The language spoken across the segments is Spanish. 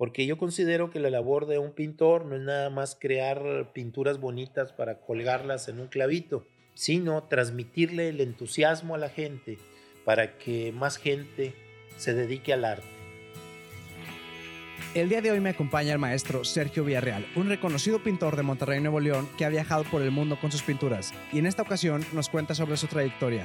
porque yo considero que la labor de un pintor no es nada más crear pinturas bonitas para colgarlas en un clavito, sino transmitirle el entusiasmo a la gente para que más gente se dedique al arte. El día de hoy me acompaña el maestro Sergio Villarreal, un reconocido pintor de Monterrey, Nuevo León, que ha viajado por el mundo con sus pinturas y en esta ocasión nos cuenta sobre su trayectoria.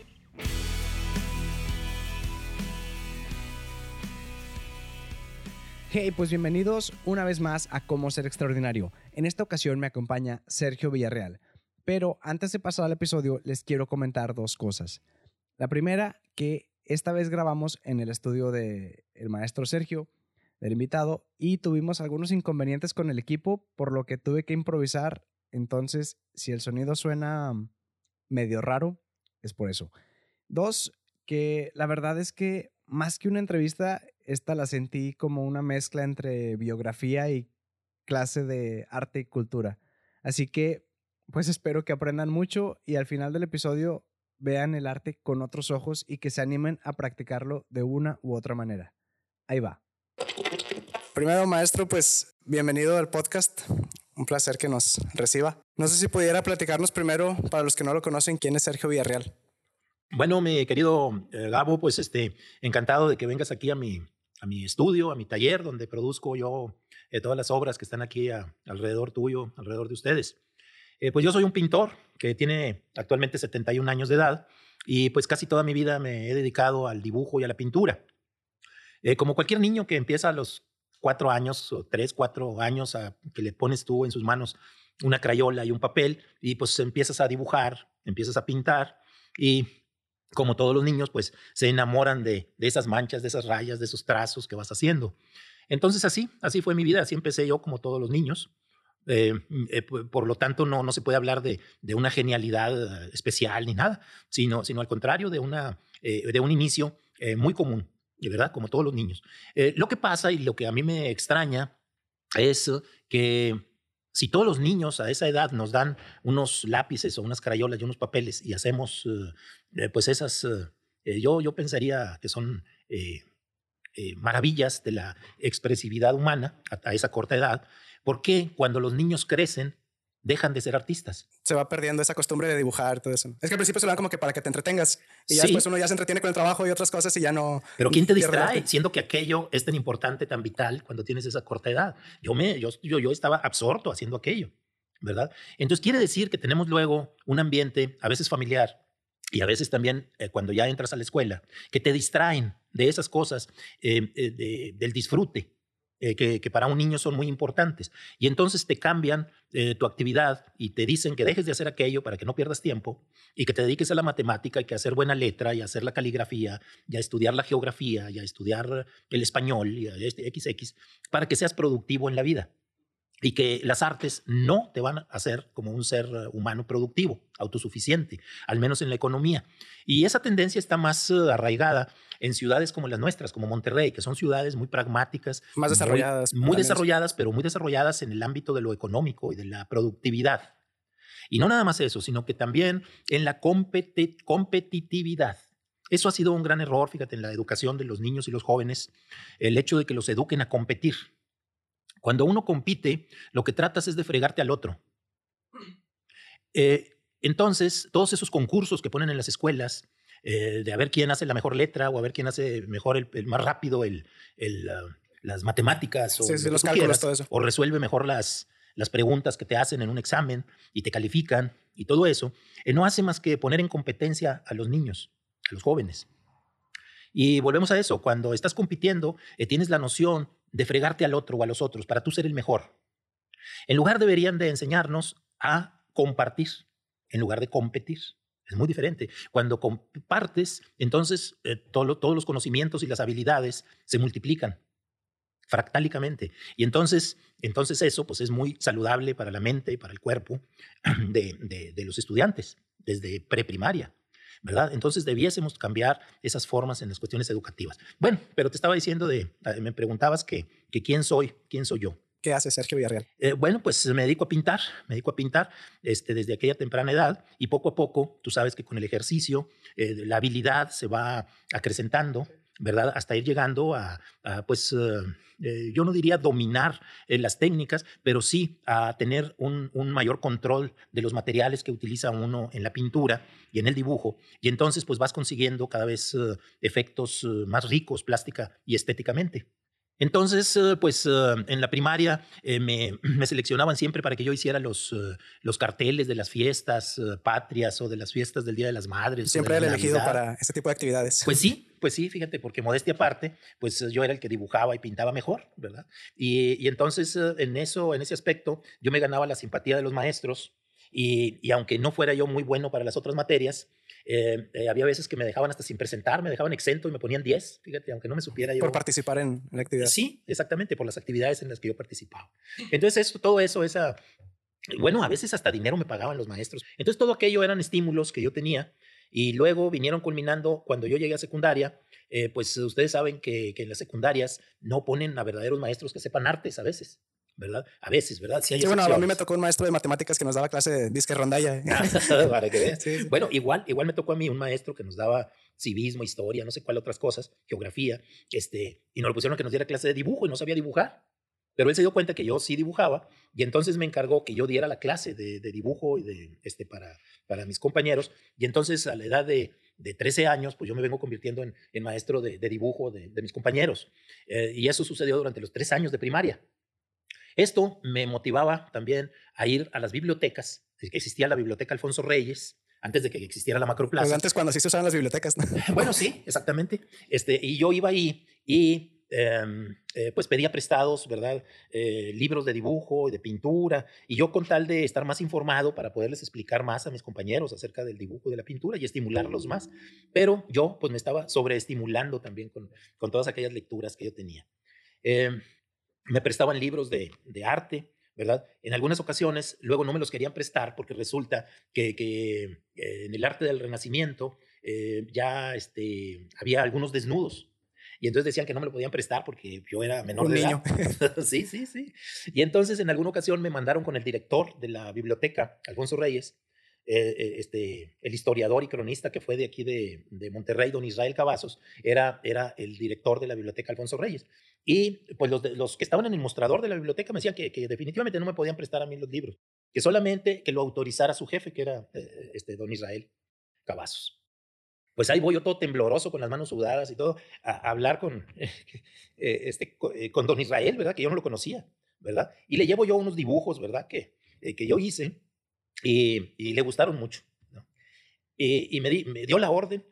Hey, pues bienvenidos una vez más a Cómo Ser Extraordinario. En esta ocasión me acompaña Sergio Villarreal. Pero antes de pasar al episodio, les quiero comentar dos cosas. La primera, que esta vez grabamos en el estudio del el maestro Sergio del invitado y tuvimos algunos inconvenientes con el equipo, por lo que tuve que improvisar. Entonces, si el sonido suena medio raro, es por eso. Dos, que la verdad es que más que una entrevista, esta la sentí como una mezcla entre biografía y clase de arte y cultura. Así que, pues espero que aprendan mucho y al final del episodio vean el arte con otros ojos y que se animen a practicarlo de una u otra manera. Ahí va. Primero, maestro, pues bienvenido al podcast. Un placer que nos reciba. No sé si pudiera platicarnos primero, para los que no lo conocen, quién es Sergio Villarreal. Bueno, mi querido eh, Gabo, pues este, encantado de que vengas aquí a mi, a mi estudio, a mi taller, donde produzco yo eh, todas las obras que están aquí alrededor tuyo, alrededor de ustedes. Eh, pues yo soy un pintor que tiene actualmente 71 años de edad y pues casi toda mi vida me he dedicado al dibujo y a la pintura. como cualquier niño que empieza a los cuatro años o tres, cuatro años a, que le pones tú en sus manos una crayola y un papel y pues empiezas a dibujar, empiezas a pintar y como todos los niños pues se enamoran de, de esas manchas, de esas rayas, de esos trazos que vas haciendo. Entonces así, así fue mi vida, así empecé yo como todos los niños. Eh, eh, por lo tanto, no, no se puede hablar de, de, una genialidad especial ni nada, sino, sino al contrario, de, una, eh, de un inicio muy común, de verdad, como todos los niños. Eh, lo que pasa y lo que a mí me extraña es que si todos los niños a esa edad nos dan unos lápices o unas crayolas y unos papeles y hacemos eh, pues esas, eh, yo, yo pensaría que son maravillas de la expresividad humana a, a, esa corta edad, ¿por qué cuando los niños crecen dejan de ser artistas. Se va perdiendo esa costumbre de dibujar, todo eso. Es que al principio se lo dan como que para que te entretengas y ya después uno ya se entretiene con el trabajo y otras cosas y ya no. Pero ¿quién te distrae? Siendo que aquello es tan importante, tan vital cuando tienes esa corta edad. Yo, me, yo, yo, yo estaba absorto haciendo aquello, ¿verdad? Entonces quiere decir que tenemos luego un ambiente a veces familiar y a veces también eh, cuando ya entras a la escuela, que te distraen de esas cosas, eh, eh, del disfrute, eh, que, para un niño son muy importantes. Y entonces te cambian eh, tu actividad y te dicen que dejes de hacer aquello para que no pierdas tiempo y que te dediques a la matemática y que a hacer buena letra y a hacer la caligrafía y a estudiar la geografía y a estudiar el español y a este XX para que seas productivo en la vida y que las artes no te van a hacer como un ser humano productivo, autosuficiente, al menos en la economía. Y esa tendencia está más eh, arraigada en ciudades como las nuestras, como Monterrey, que son ciudades muy pragmáticas. Más desarrolladas. Muy, desarrolladas, pero muy desarrolladas en el ámbito de lo económico y de la productividad. Y no nada más eso, sino que también en la competitividad. Eso ha sido un gran error, fíjate, en la educación de los niños y los jóvenes, el hecho de que los eduquen a competir cuando uno compite, lo que tratas es de fregarte al otro. Eh, entonces, todos esos concursos que ponen en las escuelas, eh, de a ver quién hace la mejor letra o a ver quién hace mejor el, más rápido el, ah, las matemáticas o, los cálculos, todo eso. o resuelve mejor las, las preguntas que te hacen en un examen y te califican y todo eso, eh, no hace más que poner en competencia a los niños, a los jóvenes. Y volvemos a eso, cuando estás compitiendo, tienes la noción de fregarte al otro o a los otros para tú ser el mejor. En lugar deberían de enseñarnos a compartir en lugar de competir. Es muy diferente. Cuando compartes, entonces eh, todos los conocimientos y las habilidades se multiplican. fractálicamente. Y entonces, entonces eso pues es muy saludable para la mente y para el cuerpo de, de los estudiantes desde preprimaria. ¿Verdad? Entonces debiésemos cambiar esas formas en las cuestiones educativas. Bueno, pero te estaba diciendo de, eh, me preguntabas que, que quién soy, quién soy yo. ¿Qué hace Sergio Villarreal? Eh, bueno, pues me dedico a pintar, me dedico a pintar este, desde aquella temprana edad y poco a poco, tú sabes que con el ejercicio, eh, la habilidad se va acrecentando, ¿verdad? Hasta ir llegando a, pues, eh, yo no diría dominar las técnicas, pero sí a tener un, mayor control de los materiales que utiliza uno en la pintura y en el dibujo. Y entonces, pues vas consiguiendo cada vez efectos más ricos plástica y estéticamente. Entonces, eh, pues eh, en la primaria eh, me, seleccionaban siempre para que yo hiciera los, los carteles de las fiestas patrias o de las fiestas del Día de las Madres. Siempre era elegido para este tipo de actividades. Pues sí, pues sí, fíjate, porque modestia aparte, pues yo era el que dibujaba y pintaba mejor, ¿verdad? Y, y entonces en eso, en ese aspecto, yo me ganaba la simpatía de los maestros y, y aunque no fuera yo muy bueno para las otras materias, eh, eh, había veces que me dejaban hasta sin presentar, me dejaban exento y me ponían 10, fíjate, aunque no me supiera yo. Por participar en la actividad. Sí, exactamente, por las actividades en las que yo participaba. Entonces, esto, todo eso, esa... Bueno, a veces hasta dinero me pagaban los maestros. Entonces, todo aquello eran estímulos que yo tenía y luego vinieron culminando cuando yo llegué a secundaria. Eh, pues ustedes saben que, que en las secundarias no ponen a verdaderos maestros que sepan artes a veces. ¿Verdad? A veces, ¿verdad? Sí, bueno, a mí me tocó un maestro de matemáticas que nos daba clase de disque rondalla. Para que veas. Bueno, igual, igual me tocó a mí un maestro que nos daba civismo, historia, no sé cuál otras cosas, geografía, este, y nos lo pusieron que nos diera clase de dibujo y no sabía dibujar. Pero él se dio cuenta que yo sí dibujaba y entonces me encargó que yo diera la clase de, dibujo y de, este, para, para mis compañeros. Y entonces a la edad de, de 13 años, pues yo me vengo convirtiendo en, en maestro de, dibujo de, mis compañeros. Eh, y eso sucedió durante los tres años de primaria. Esto me motivaba también a ir a las bibliotecas. Existía la biblioteca Alfonso Reyes, antes de que existiera la macroplaza. Pues antes cuando sí se usaban las bibliotecas. bueno, sí, exactamente. Este, y yo iba ahí y em, eh, pues pedía prestados, ¿verdad? Eh, libros de dibujo y de pintura. Y yo con tal de estar más informado para poderles explicar más a mis compañeros acerca del dibujo y de la pintura y estimularlos más. Pero yo pues me estaba sobreestimulando también con, con todas aquellas lecturas que yo tenía. Me prestaban libros de, de, arte, ¿verdad? En algunas ocasiones, luego no me los querían prestar porque resulta que, que eh, en el arte del Renacimiento eh, ya este, había algunos desnudos. Y entonces decían que no me lo podían prestar porque yo era menor de edad. sí, sí, sí. Y entonces en alguna ocasión me mandaron con el director de la biblioteca, Alfonso Reyes, eh, eh, este, el historiador y cronista que fue de aquí de, de, Monterrey, don Israel Cavazos, era, era el director de la biblioteca Alfonso Reyes. Y pues los, los que estaban en el mostrador de la biblioteca me decían que, que, definitivamente no me podían prestar a mí los libros, que solamente que lo autorizara su jefe, que era eh, este, don Israel Cavazos. Pues ahí voy yo todo tembloroso, con las manos sudadas y todo, a, hablar con, este, con don Israel, ¿verdad? Que yo no lo conocía, ¿verdad? Y le llevo yo unos dibujos, ¿verdad? Que, que yo hice y, le gustaron mucho. Y, me, dio la orden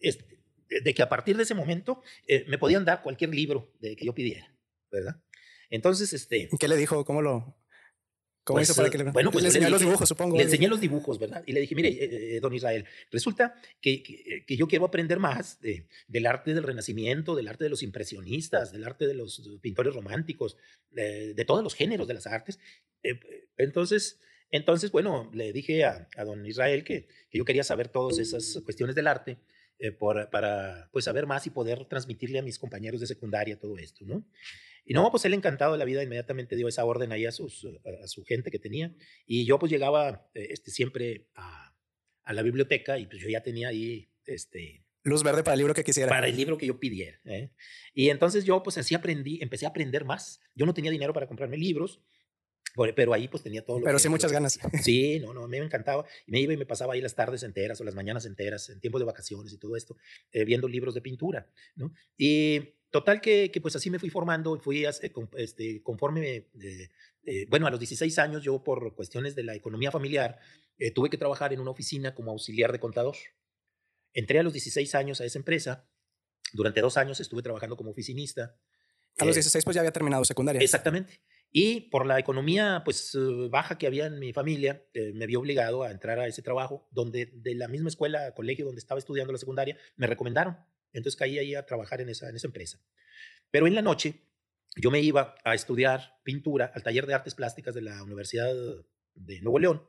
este, de que a partir de ese momento eh, me podían dar cualquier libro de que yo pidiera, ¿verdad? Entonces, este... ¿Qué le dijo? ¿Cómo lo...? ¿Cómo pues, hizo para que le... Bueno, pues le enseñé los dibujos, supongo. Le enseñé los dibujos, ¿verdad? Y le dije, mire, eh, eh, don Israel, resulta que, que, yo quiero aprender más de, del arte del Renacimiento, del arte de los impresionistas, del arte de los pintores románticos, de, de todos los géneros de las artes. entonces, entonces, bueno, le dije a, don Israel que, yo quería saber todas esas cuestiones del arte eh, para pues, saber más y poder transmitirle a mis compañeros de secundaria todo esto, ¿no? Y no, pues él encantado de la vida inmediatamente dio esa orden ahí a, sus, a, su gente que tenía. Y yo pues llegaba eh, este, siempre a, a, la biblioteca y pues yo ya tenía ahí este... Luz verde para el libro que quisiera. Para el libro que yo pidiera. ¿eh? Y entonces yo pues así aprendí, empecé a aprender más. Yo no tenía dinero para comprarme libros pero ahí pues tenía todo lo Pero sí muchas ganas. Sí, no, no, a mí me encantaba. Y me iba y me pasaba ahí las tardes enteras o las mañanas enteras, en tiempos de vacaciones y todo esto, eh, viendo libros de pintura, ¿no? Y total que, que, pues así me fui formando fui este, conforme, eh, bueno, a los 16 años yo por cuestiones de la economía familiar eh, tuve que trabajar en una oficina como auxiliar de contador. Entré a los 16 años a esa empresa. Durante dos años estuve trabajando como oficinista. A los 16 pues ya había terminado secundaria. Exactamente. Y por la economía pues eh, baja que había en mi familia, eh, me vio obligado a entrar a ese trabajo, donde de la misma escuela, colegio donde estaba estudiando la secundaria, me recomendaron. Entonces caí ahí a trabajar en esa, en esa empresa. Pero en la noche, yo me iba a estudiar pintura al taller de artes plásticas de la Universidad de Nuevo León.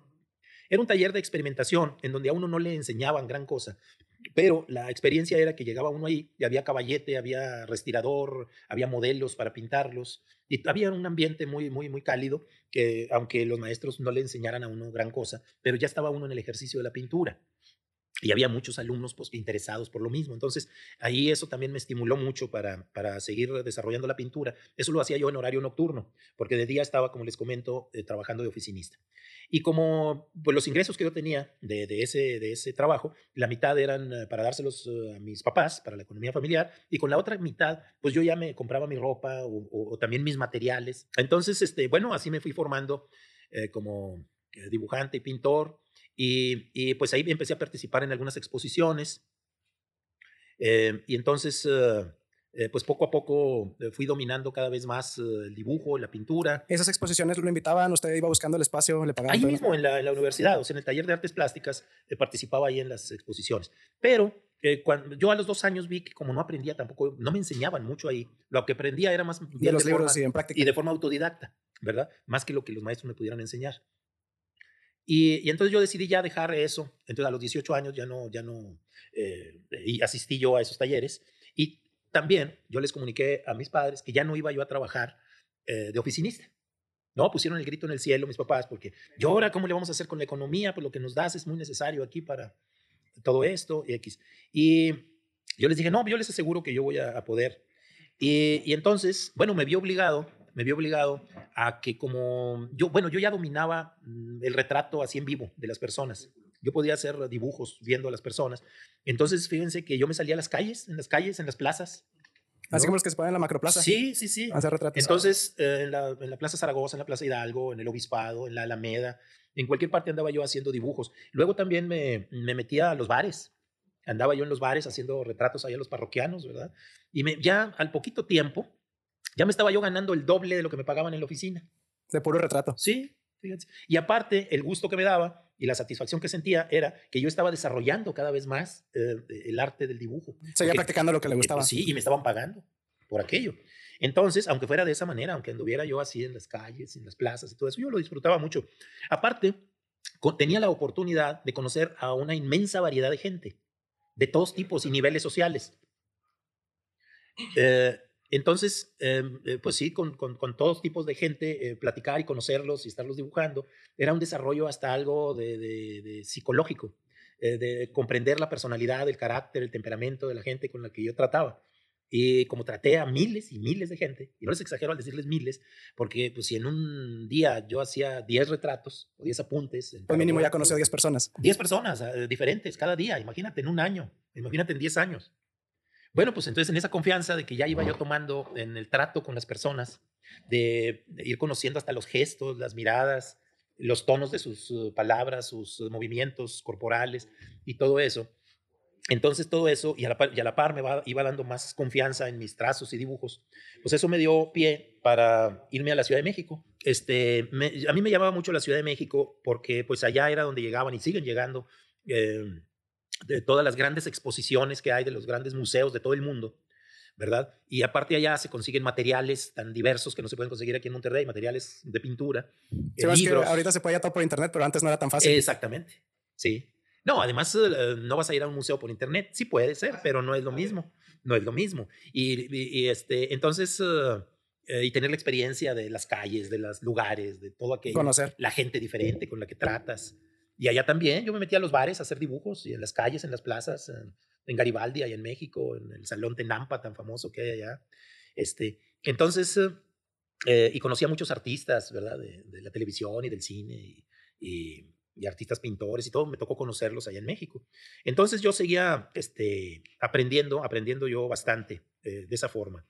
Era un taller de experimentación en donde a uno no le enseñaban gran cosa, pero la experiencia era que llegaba uno ahí y había caballete, había respirador, había modelos para pintarlos y había un ambiente muy, muy, muy cálido que aunque los maestros no le enseñaran a uno gran cosa, pero ya estaba uno en el ejercicio de la pintura y había muchos alumnos pues, interesados por lo mismo. Entonces, ahí eso también me estimuló mucho para, para seguir desarrollando la pintura. Eso lo hacía yo en horario nocturno, porque de día estaba, como les comento, eh, trabajando de oficinista. Y como pues, los ingresos que yo tenía de, de, ese, de ese trabajo, la mitad eran eh, para dárselos eh, a mis papás, para la economía familiar, y con la otra mitad, pues yo ya me compraba mi ropa o, también mis materiales. Entonces, este, bueno, así me fui formando como dibujante y pintor y, pues ahí empecé a participar en algunas exposiciones. Eh, y entonces, eh, eh, pues poco a poco fui dominando cada vez más el dibujo, la pintura. ¿Esas exposiciones lo invitaban? ¿Usted iba buscando el espacio? ¿Le pagaban? Ahí mismo, en la, universidad, o sea, en el taller de artes plásticas, participaba ahí en las exposiciones. Pero cuando yo a los dos años vi que como no aprendía tampoco, no me enseñaban mucho ahí. Lo que aprendía era más de los libros y en práctica. Y de forma autodidacta, ¿verdad? Más que lo que los maestros me pudieran enseñar. Y, entonces yo decidí ya dejar eso. Entonces a los 18 años ya no, ya no, eh, y asistí yo a esos talleres. Y también yo les comuniqué a mis padres que ya no iba yo a trabajar eh, de oficinista. No, pusieron el grito en el cielo mis papás, porque yo ahora, ¿cómo le vamos a hacer con la economía? Pues lo que nos das es muy necesario aquí para todo esto y X. Y yo les dije, no, yo les aseguro que yo voy a, a poder. Y, y, entonces, bueno, me vi obligado me vi obligado a que como yo, bueno, yo ya dominaba mm, el retrato así en vivo de las personas. Yo podía hacer dibujos viendo a las personas. Entonces, fíjense que yo me salía a las calles, en las calles, en las plazas. Así como los que se ponen en la macroplaza. Sí, sí, sí. Hacer retratos. Entonces, eh, en, la, en, la, Plaza Zaragoza, en la Plaza Hidalgo, en el Obispado, en la Alameda, en cualquier parte andaba yo haciendo dibujos. Luego también me, me metía a los bares. Andaba yo en los bares haciendo retratos ahí a los parroquianos, ¿verdad? Y me, ya al poquito tiempo, ya me estaba yo ganando el doble de lo que me pagaban en la oficina. De puro retrato. Sí, fíjense. Y aparte, el gusto que me daba y la satisfacción que sentía era que yo estaba desarrollando cada vez más eh, el arte del dibujo. Seguía practicando lo que le gustaba. sí, y me estaban pagando por aquello. Entonces, aunque fuera de esa manera, aunque anduviera yo así en las calles, en las plazas y todo eso, yo lo disfrutaba mucho. Aparte, tenía la oportunidad de conocer a una inmensa variedad de gente, de todos tipos y niveles sociales. Eh, entonces, em, eh, pues sí, con, con, todos tipos de gente, eh, platicar y conocerlos y estarlos dibujando, era un desarrollo hasta algo de, psicológico, eh, de comprender la personalidad, el carácter, el temperamento de la gente con la que yo trataba. Y como traté a miles y miles de gente, y no les exagero al decirles miles, porque pues si en un día yo hacía 10 retratos o 10 apuntes. Pues mínimo ya conocí a 10 personas. 10 personas diferentes cada día, imagínate en un año, imagínate en 10 años. Bueno, pues entonces en esa confianza de que ya iba yo tomando en el trato con las personas, de, ir conociendo hasta los gestos, las miradas, los tonos de sus uh, palabras, sus uh, movimientos corporales y todo eso. Entonces todo eso, y a la par, me iba dando más confianza en mis trazos y dibujos, pues eso me dio pie para irme a la Ciudad de México. Este, a mí me llamaba mucho la Ciudad de México porque pues allá era donde llegaban y siguen llegando eh, de todas las grandes exposiciones que hay de los grandes museos de todo el mundo, ¿verdad? Y aparte allá se consiguen materiales tan diversos que no se pueden conseguir aquí en Monterrey, materiales de pintura, sí, libros. ahorita se puede todo por internet, pero antes no era tan fácil. Exactamente, sí. No, además eh, no vas a ir a un museo por internet, sí puede ser, pero no es lo mismo, no es lo mismo. Y, este, entonces... Eh, eh, y tener la experiencia de las calles, de los lugares, de todo aquello. Conocer. La gente diferente con la que tratas. Y allá también, yo me metí a los bares a hacer dibujos, y en las calles, en las plazas, en, Garibaldi, ahí en México, en el Salón Tenampa tan famoso que hay allá. Este, entonces, eh, y conocí a muchos artistas, ¿verdad? De, la televisión y del cine, y, artistas pintores y todo, me tocó conocerlos allá en México. Entonces yo seguía este, aprendiendo, aprendiendo yo bastante eh, de esa forma.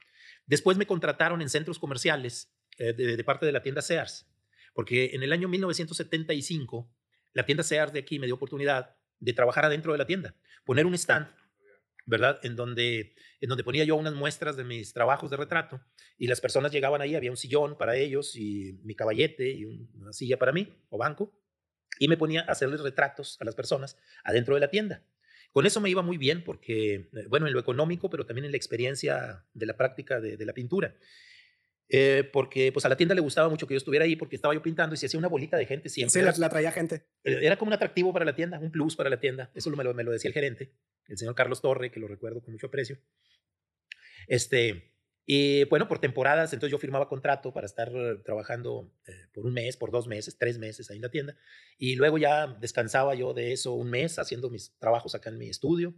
Después me contrataron en centros comerciales eh, de parte de la tienda Sears, porque en el año 1975 la tienda Sears de aquí me dio oportunidad de trabajar adentro de la tienda, poner un stand, ¿verdad? En donde, en donde ponía yo unas muestras de mis trabajos de retrato y las personas llegaban ahí, había un sillón para ellos y mi caballete y una silla para mí o banco y me ponía a hacerles retratos a las personas adentro de la tienda. Con eso me iba muy bien porque, eh, bueno, en lo económico, pero también en la experiencia de la práctica de, de la pintura. Eh, porque pues a la tienda le gustaba mucho que yo estuviera ahí porque estaba yo pintando y se hacía una bolita de gente siempre. Sí, la, la traía gente. Eh, Era como un atractivo para la tienda, un plus para la tienda. Eso me lo, me lo decía el gerente, el señor Carlos Torre, que lo recuerdo con mucho aprecio. Este, y bueno, por temporadas, entonces yo firmaba contrato para estar trabajando eh, por un mes, por dos meses, tres meses ahí en la tienda. Y luego ya descansaba yo de eso un mes haciendo mis trabajos acá en mi estudio.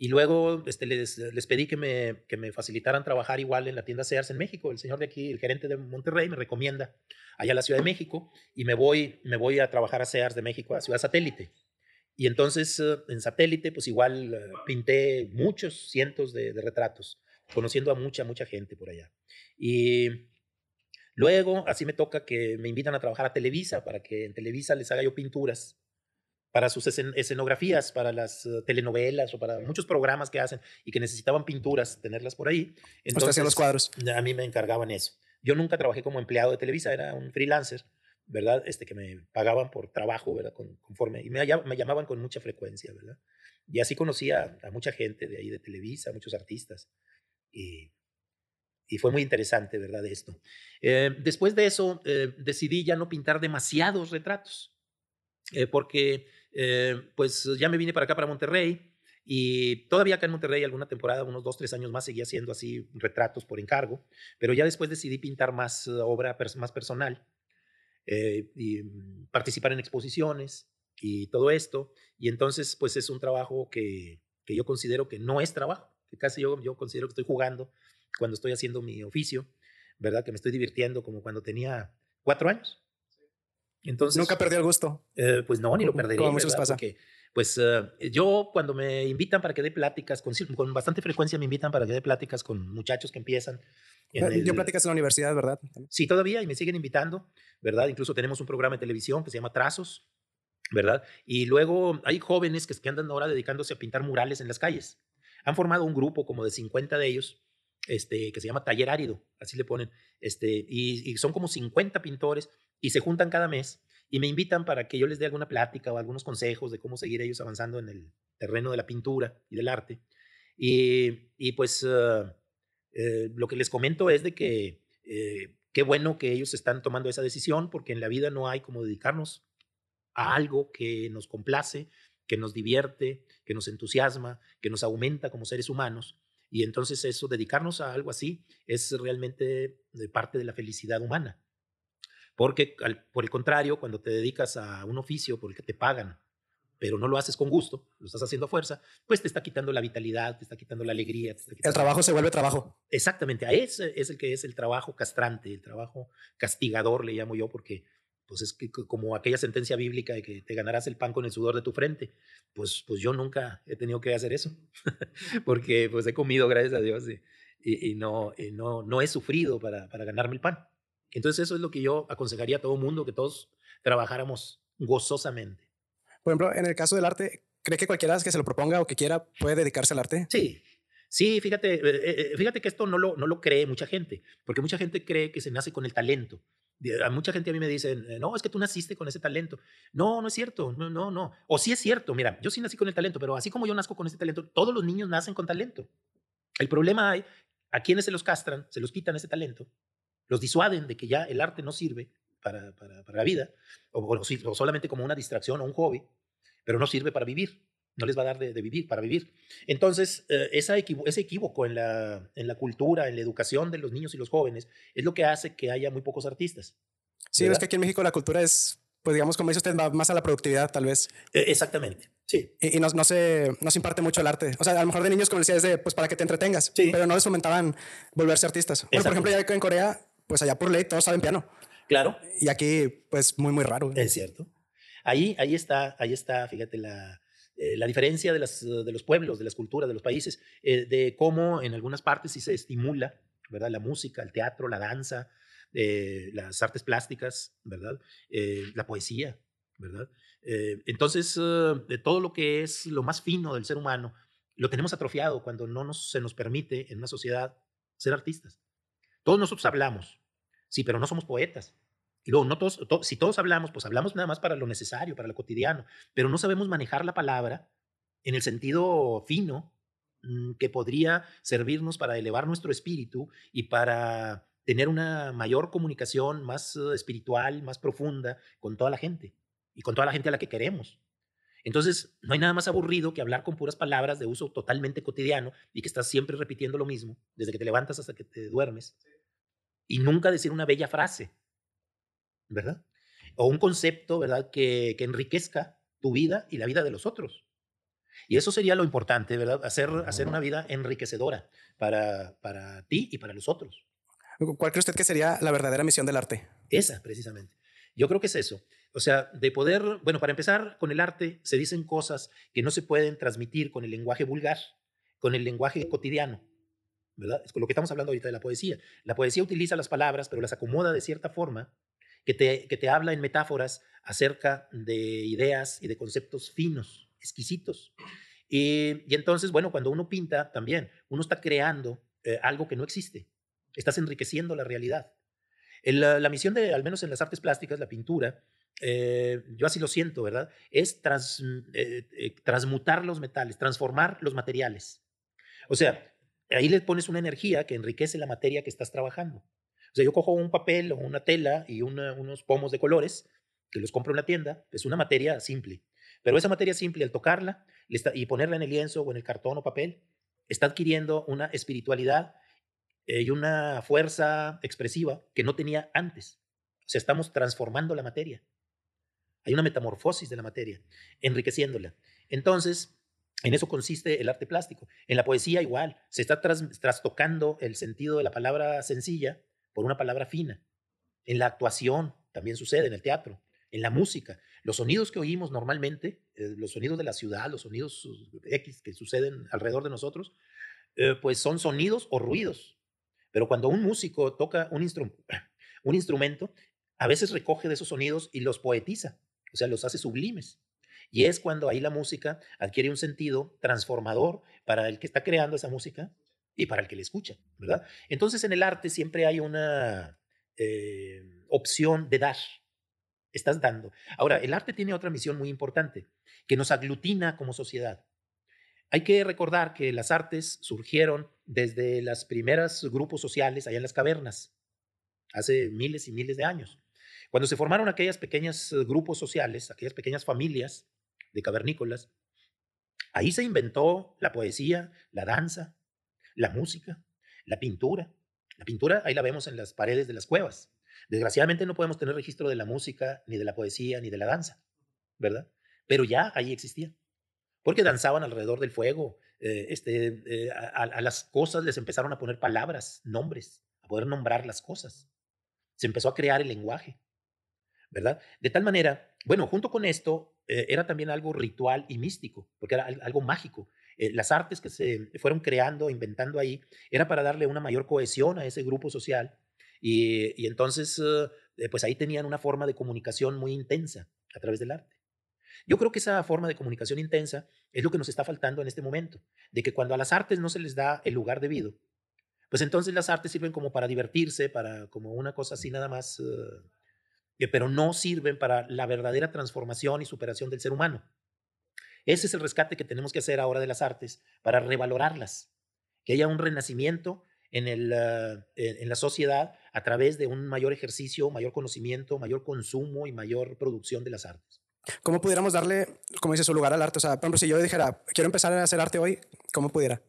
Y luego este, les, les pedí que me, que me facilitaran trabajar igual en la tienda Sears en México. El señor de aquí, el gerente de Monterrey, me recomienda allá a la Ciudad de México y me voy, me voy a trabajar a Sears de México, a Ciudad Satélite. Y entonces eh, en Satélite, pues igual eh, pinté muchos cientos de, de retratos, conociendo a mucha, mucha gente por allá. Y luego, así me toca que me invitan a trabajar a Televisa, para que en Televisa les haga yo pinturas para sus escen- escenografías, para las eh, telenovelas o para muchos programas que hacen y que necesitaban pinturas, tenerlas por ahí. Usted hacía los cuadros. A mí me encargaban eso. Yo nunca trabajé como empleado de Televisa, era un freelancer, ¿verdad? Este que me pagaban por trabajo, ¿verdad? Con- conforme, y me, me llamaban con mucha frecuencia, ¿verdad? Y así conocí a, a mucha gente de ahí de Televisa, muchos artistas. Y, y fue muy interesante, ¿verdad? Esto. Eh, después de eso, eh, decidí ya no pintar demasiados retratos, eh, porque eh, pues ya me vine para acá, para Monterrey, y todavía acá en Monterrey alguna temporada, unos dos, tres años más, seguía haciendo así retratos por encargo, pero ya después decidí pintar más eh, obra más personal, eh, y mm, participar en exposiciones y todo esto, y entonces pues es un trabajo que, que yo considero que no es trabajo, que casi yo, yo considero que estoy jugando cuando estoy haciendo mi oficio, ¿verdad? Que me estoy divirtiendo como cuando tenía cuatro años. Entonces, Nunca perdí el gusto. eh, pues no, ni lo perdería. como muchos pasa. Porque, pues eh, yo cuando me invitan para que dé pláticas, con, con bastante frecuencia me invitan para que dé pláticas con muchachos que empiezan. en Yo el- platicas en la universidad, ¿verdad? Sí, todavía, y me siguen invitando, ¿verdad? Incluso tenemos un programa de televisión que se llama Trazos, ¿verdad? Y luego hay jóvenes que, que andan ahora dedicándose a pintar murales en las calles. Han formado un grupo como de 50 de ellos, este, que se llama Taller Árido, así le ponen, este, y, y son como 50 pintores y se juntan cada mes y me invitan para que yo les dé alguna plática o algunos consejos de cómo seguir ellos avanzando en el terreno de la pintura y del arte. Y, y pues eh, eh, lo que les comento es de que eh, qué bueno que ellos están tomando esa decisión porque en la vida no hay como dedicarnos a algo que nos complace, que nos divierte, que nos entusiasma, que nos aumenta como seres humanos. Y entonces eso, dedicarnos a algo así, es realmente de parte de la felicidad humana. Porque al- por el contrario, cuando te dedicas a un oficio por el que te pagan, pero no lo haces con gusto, lo estás haciendo a fuerza, pues te está quitando la vitalidad, te está quitando la alegría. te está El trabajo se vuelve trabajo. Exactamente, a ese es el que es el trabajo castrante, el trabajo castigador, le llamo yo, porque pues es que como aquella sentencia bíblica de que te ganarás el pan con el sudor de tu frente, pues, pues yo nunca he tenido que hacer eso, porque pues he comido, gracias a Dios, y, y- y no, y no, no he sufrido para, para ganarme el pan. Entonces eso es lo que yo aconsejaría a todo mundo, que todos trabajáramos gozosamente. Por ejemplo, en el caso del arte, ¿cree que cualquiera que se lo proponga o que quiera puede dedicarse al arte? Sí, sí, fíjate, eh, eh, fíjate que esto no lo, no lo cree mucha gente, porque mucha gente cree que se nace con el talento. A mucha gente a mí me dicen, eh, no, es que tú naciste con ese talento. No, no es cierto, no, no, no. O sí es cierto, mira, yo sí nací con el talento, pero así como yo nazco con ese talento, todos los niños nacen con talento. El problema hay a quienes se los castran, se los quitan ese talento, los disuaden de que ya el arte no sirve para, para, para la vida, o, o solamente como una distracción o un hobby, pero no sirve para vivir, no les va a dar de, de vivir, para vivir. Entonces, eh, esa equivo- ese equívoco en la, en la cultura, en la educación de los niños y los jóvenes, es lo que hace que haya muy pocos artistas. Sí, ¿verdad? es que aquí en México la cultura es, pues digamos, como dice usted, va más a la productividad tal vez. Eh, exactamente, sí. Y, y no, no, se, no se imparte mucho el arte. O sea, a lo mejor de niños, como decía, es de, pues para que te entretengas. Sí. Pero no les fomentaban volverse artistas. Bueno, por ejemplo, ya que en Corea, pues allá por ley todos saben piano. Claro, Y aquí, pues muy, muy raro. es cierto. Ahí, ahí está, ahí está, fíjate, la, eh, la diferencia de, las, de los pueblos, de las culturas, de los países, eh, de cómo en algunas partes sí se estimula, ¿verdad? La música, el teatro, la danza, eh, las artes plásticas, ¿verdad? La poesía, ¿verdad? Entonces, de todo lo que es lo más fino del ser humano, lo tenemos atrofiado cuando no nos, se nos permite en una sociedad ser artistas. Todos nosotros hablamos, sí, pero no somos poetas. Y luego, no si todos hablamos, pues hablamos nada más para lo necesario, para lo cotidiano, pero no sabemos manejar la palabra en el sentido fino mm, que podría servirnos para elevar nuestro espíritu y para tener una mayor comunicación más eh, espiritual, más profunda con toda la gente y con toda la gente a la que queremos. Entonces, no hay nada más aburrido que hablar con puras palabras de uso totalmente cotidiano y que estás siempre repitiendo lo mismo, desde que te levantas hasta que te duermes, y nunca decir una bella frase, ¿verdad? O un concepto, ¿verdad? Que, que enriquezca tu vida y la vida de los otros. Y eso sería lo importante, ¿verdad? Hacer, hacer una vida enriquecedora para, para ti y para los otros. ¿Cuál cree usted que sería la verdadera misión del arte? Esa, precisamente. Yo creo que es eso. O sea, de poder, bueno, para empezar, con el arte se dicen cosas que no se pueden transmitir con el lenguaje vulgar, con el lenguaje cotidiano, ¿verdad? Es lo que estamos hablando ahorita de la poesía. La poesía utiliza las palabras, pero las acomoda de cierta forma que te, que te habla en metáforas acerca de ideas y de conceptos finos, exquisitos. Y, y entonces, bueno, cuando uno pinta también, uno está creando eh, algo que no existe. Estás enriqueciendo la realidad. La, misión de, al menos en las artes plásticas, la pintura, eh, yo así lo siento, ¿verdad? Es trans, eh, eh, transmutar los metales, transformar los materiales. O sea, ahí le pones una energía que enriquece la materia que estás trabajando. O sea, yo cojo un papel o una tela y unos pomos de colores que los compro en la tienda, es una materia simple. Pero esa materia simple, al tocarla y ponerla en el lienzo o en el cartón o papel, está adquiriendo una espiritualidad y una fuerza expresiva que no tenía antes. O sea, estamos transformando la materia. Hay una metamorfosis de la materia, enriqueciéndola. Entonces, en eso consiste el arte plástico. En la poesía igual, se está tras, trastocando el sentido de la palabra sencilla por una palabra fina. En la actuación también sucede, en el teatro, en la música. Los sonidos que oímos normalmente, eh, los sonidos de la ciudad, los sonidos X que suceden alrededor de nosotros, eh, pues son sonidos o ruidos. Pero cuando un músico toca un, instru un instrumento, a veces recoge de esos sonidos y los poetiza o sea, los hace sublimes. Y es cuando ahí la música adquiere un sentido transformador para el que está creando esa música y para el que le escucha, ¿verdad? Entonces en el arte siempre hay una eh, opción de dar. Estás dando. Ahora, el arte tiene otra misión muy importante, que nos aglutina como sociedad. Hay que recordar que las artes surgieron desde los primeros grupos sociales allá en las cavernas, hace miles y miles de años. Cuando se formaron aquellos pequeños eh, grupos sociales, aquellas pequeñas familias de cavernícolas, ahí se inventó la poesía, la danza, la música, la pintura. La pintura ahí la vemos en las paredes de las cuevas. Desgraciadamente no podemos tener registro de la música, ni de la poesía, ni de la danza, ¿verdad? Pero ya ahí existía. Porque danzaban alrededor del fuego, eh, este, eh, a, las cosas les empezaron a poner palabras, nombres, a poder nombrar las cosas. Se empezó a crear el lenguaje. ¿verdad? De tal manera, bueno, junto con esto eh, era también algo ritual y místico, porque era algo mágico. Las artes que se fueron creando, inventando ahí, era para darle una mayor cohesión a ese grupo social y, y entonces, pues ahí tenían una forma de comunicación muy intensa a través del arte. Yo creo que esa forma de comunicación intensa es lo que nos está faltando en este momento, de que cuando a las artes no se les da el lugar debido, pues entonces las artes sirven como para divertirse, para como una cosa así nada más uh, pero no sirven para la verdadera transformación y superación del ser humano. Ese es el rescate que tenemos que hacer ahora de las artes para revalorarlas, que haya un renacimiento en, en la sociedad a través de un mayor ejercicio, mayor conocimiento, mayor consumo y mayor producción de las artes. ¿Cómo pudiéramos darle, como dice, su lugar al arte? O sea, por ejemplo, si yo dijera, quiero empezar a hacer arte hoy, ¿cómo pudiera?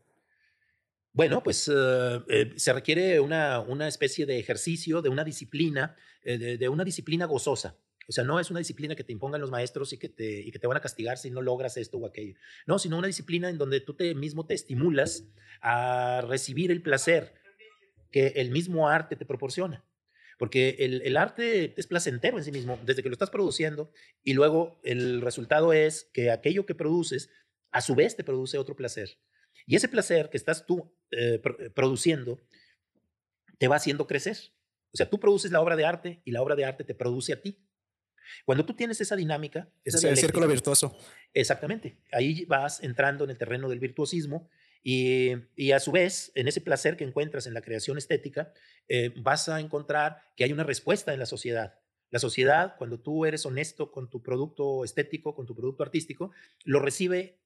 Bueno, pues uh, eh, se requiere una, una, especie de ejercicio, de una disciplina, eh, de, de, una disciplina gozosa. O sea, no es una disciplina que te impongan los maestros y que, te, y que te van a castigar si no logras esto o aquello. No, sino una disciplina en donde tú te mismo te estimulas a recibir el placer que el mismo arte te proporciona. Porque el, el, arte es placentero en sí mismo, desde que lo estás produciendo, y luego el resultado es que aquello que produces, a su vez te produce otro placer. Y ese placer que estás tú eh, produciendo te va haciendo crecer. O sea, tú produces la obra de arte y la obra de arte te produce a ti. Cuando tú tienes esa dinámica, esa sí, el círculo virtuoso. Exactamente. Ahí vas entrando en el terreno del virtuosismo y, y, a su vez, en ese placer que encuentras en la creación estética, eh, vas a encontrar que hay una respuesta en la sociedad. La sociedad, cuando tú eres honesto con tu producto estético, con tu producto artístico, lo recibe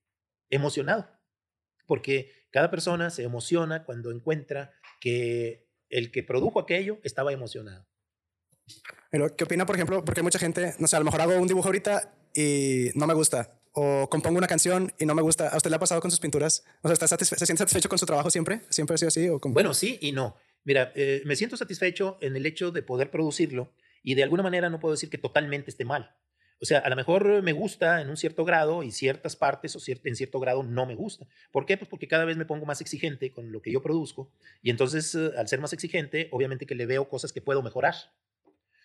emocionado porque cada persona se emociona cuando encuentra que el que produjo aquello estaba emocionado. ¿qué opina, por ejemplo? Porque mucha gente, no sé, a lo mejor hago un dibujo ahorita y no me gusta. O compongo una canción y no me gusta. ¿A usted le ha pasado con sus pinturas? O sea, ¿está ¿se siente satisfecho con su trabajo siempre? ¿Siempre ha sido así? O. Bueno, sí y no. Mira, eh, me siento satisfecho en el hecho de poder producirlo y de alguna manera no puedo decir que totalmente esté mal. O sea, a lo mejor me gusta en un cierto grado y ciertas partes o en cierto grado no me gusta. ¿Por qué? Pues porque cada vez me pongo más exigente con lo que yo produzco y entonces eh, al ser más exigente, obviamente que le veo cosas que puedo mejorar.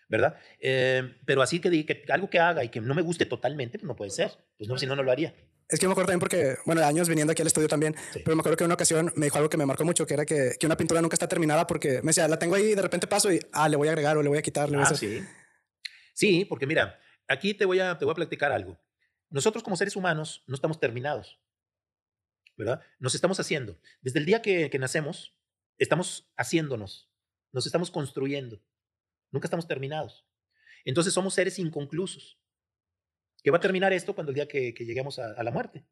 ¿Verdad? Eh, pero así que, que algo que haga y que no me guste totalmente, pues no puede ser. Pues no, si no, no lo haría. Es que yo me acuerdo también porque, bueno, años viniendo aquí al estudio también, Sí. pero me acuerdo que en una ocasión me dijo algo que me marcó mucho, que era que, que una pintura nunca está terminada porque me decía, la tengo ahí y de repente paso y, ah, le voy a agregar o le voy a quitar. Le voy a Ah, hacer. sí. Sí, porque mira, aquí te voy, a, te voy a platicar algo. Nosotros como seres humanos no estamos terminados, ¿verdad? Nos estamos haciendo. Desde el día que, que nacemos, estamos haciéndonos, nos estamos construyendo. Nunca estamos terminados. Entonces somos seres inconclusos. ¿Qué va a terminar esto cuando el día que, que lleguemos a, la muerte?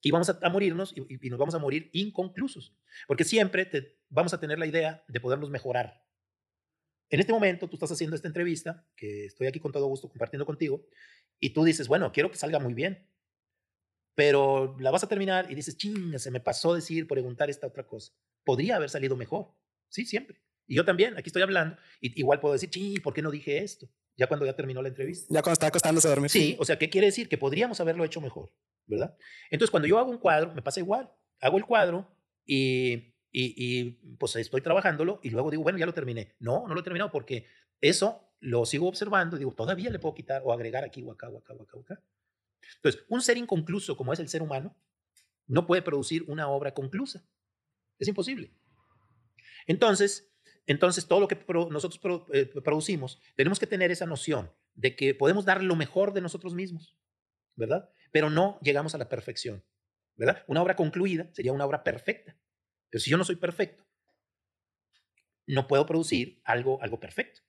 Y vamos a, morirnos y nos vamos a morir inconclusos. Porque siempre te- vamos a tener la idea de podernos mejorar. En este momento tú estás haciendo esta entrevista, que estoy aquí con todo gusto compartiendo contigo, y tú dices, bueno, quiero que salga muy bien, pero la vas a terminar y dices, chinga, se me pasó decir, preguntar esta otra cosa. Podría haber salido mejor, sí, siempre. Y yo también, aquí estoy hablando, y igual puedo decir, ching, ¿por qué no dije esto? Ya cuando ya terminó la entrevista. Ya cuando estaba acostándose a dormir. Sí, o sea, ¿qué quiere decir? Que podríamos haberlo hecho mejor, ¿verdad? Entonces, cuando yo hago un cuadro, me pasa igual. Hago el cuadro y, y, y, pues estoy trabajándolo y luego digo, bueno, ya lo terminé. No, no lo he terminado porque eso lo sigo observando y digo, todavía le puedo quitar o agregar aquí o acá o acá o acá o acá. Entonces, un ser inconcluso como es el ser humano no puede producir una obra conclusa. Es imposible. Entonces, entonces todo lo que nosotros eh, producimos, tenemos que tener esa noción de que podemos dar lo mejor de nosotros mismos, ¿verdad? Pero no llegamos a la perfección, ¿verdad? Una obra concluida sería una obra perfecta. Pero si yo no soy perfecto, no puedo producir algo, algo perfecto.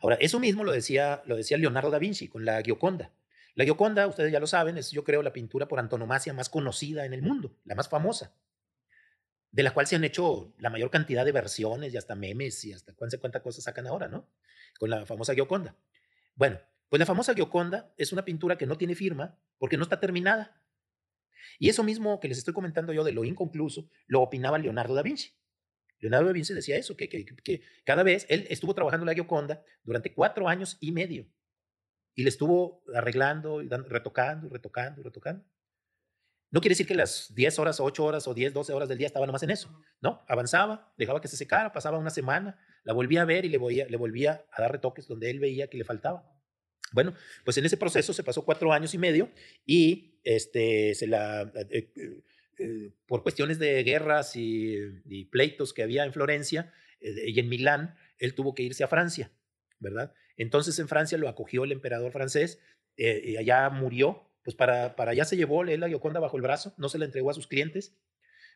Ahora, eso mismo lo decía, lo decía Leonardo da Vinci con la Gioconda. La Gioconda, ustedes ya lo saben, es yo creo la pintura por antonomasia más conocida en el mundo, la más famosa, de la cual se han hecho la mayor cantidad de versiones y hasta memes y hasta cuánta cuánta cosas sacan ahora, ¿no? Con la famosa Gioconda. Bueno, pues la famosa Gioconda es una pintura que no tiene firma porque no está terminada. Y eso mismo que les estoy comentando yo de lo inconcluso, lo opinaba Leonardo da Vinci. Leonardo da Vinci decía eso, que, que, que cada vez él estuvo trabajando la Gioconda durante cuatro años y medio. Y le estuvo arreglando, y retocando, retocando, retocando. No quiere decir que las 10 horas, 8 horas o 10, 12 horas del día estaba nomás en eso. No, avanzaba, dejaba que se secara, pasaba una semana, la volvía a ver y le volvía, a dar retoques donde él veía que le faltaba. Bueno, pues en ese proceso se pasó cuatro años y medio y este, se la, eh, eh, eh, por cuestiones de guerras y, y pleitos que había en Florencia y en Milán, él tuvo que irse a Francia, ¿verdad? Entonces en Francia lo acogió el emperador francés y allá murió, pues para, para allá se llevó él la Gioconda bajo el brazo, no se la entregó a sus clientes,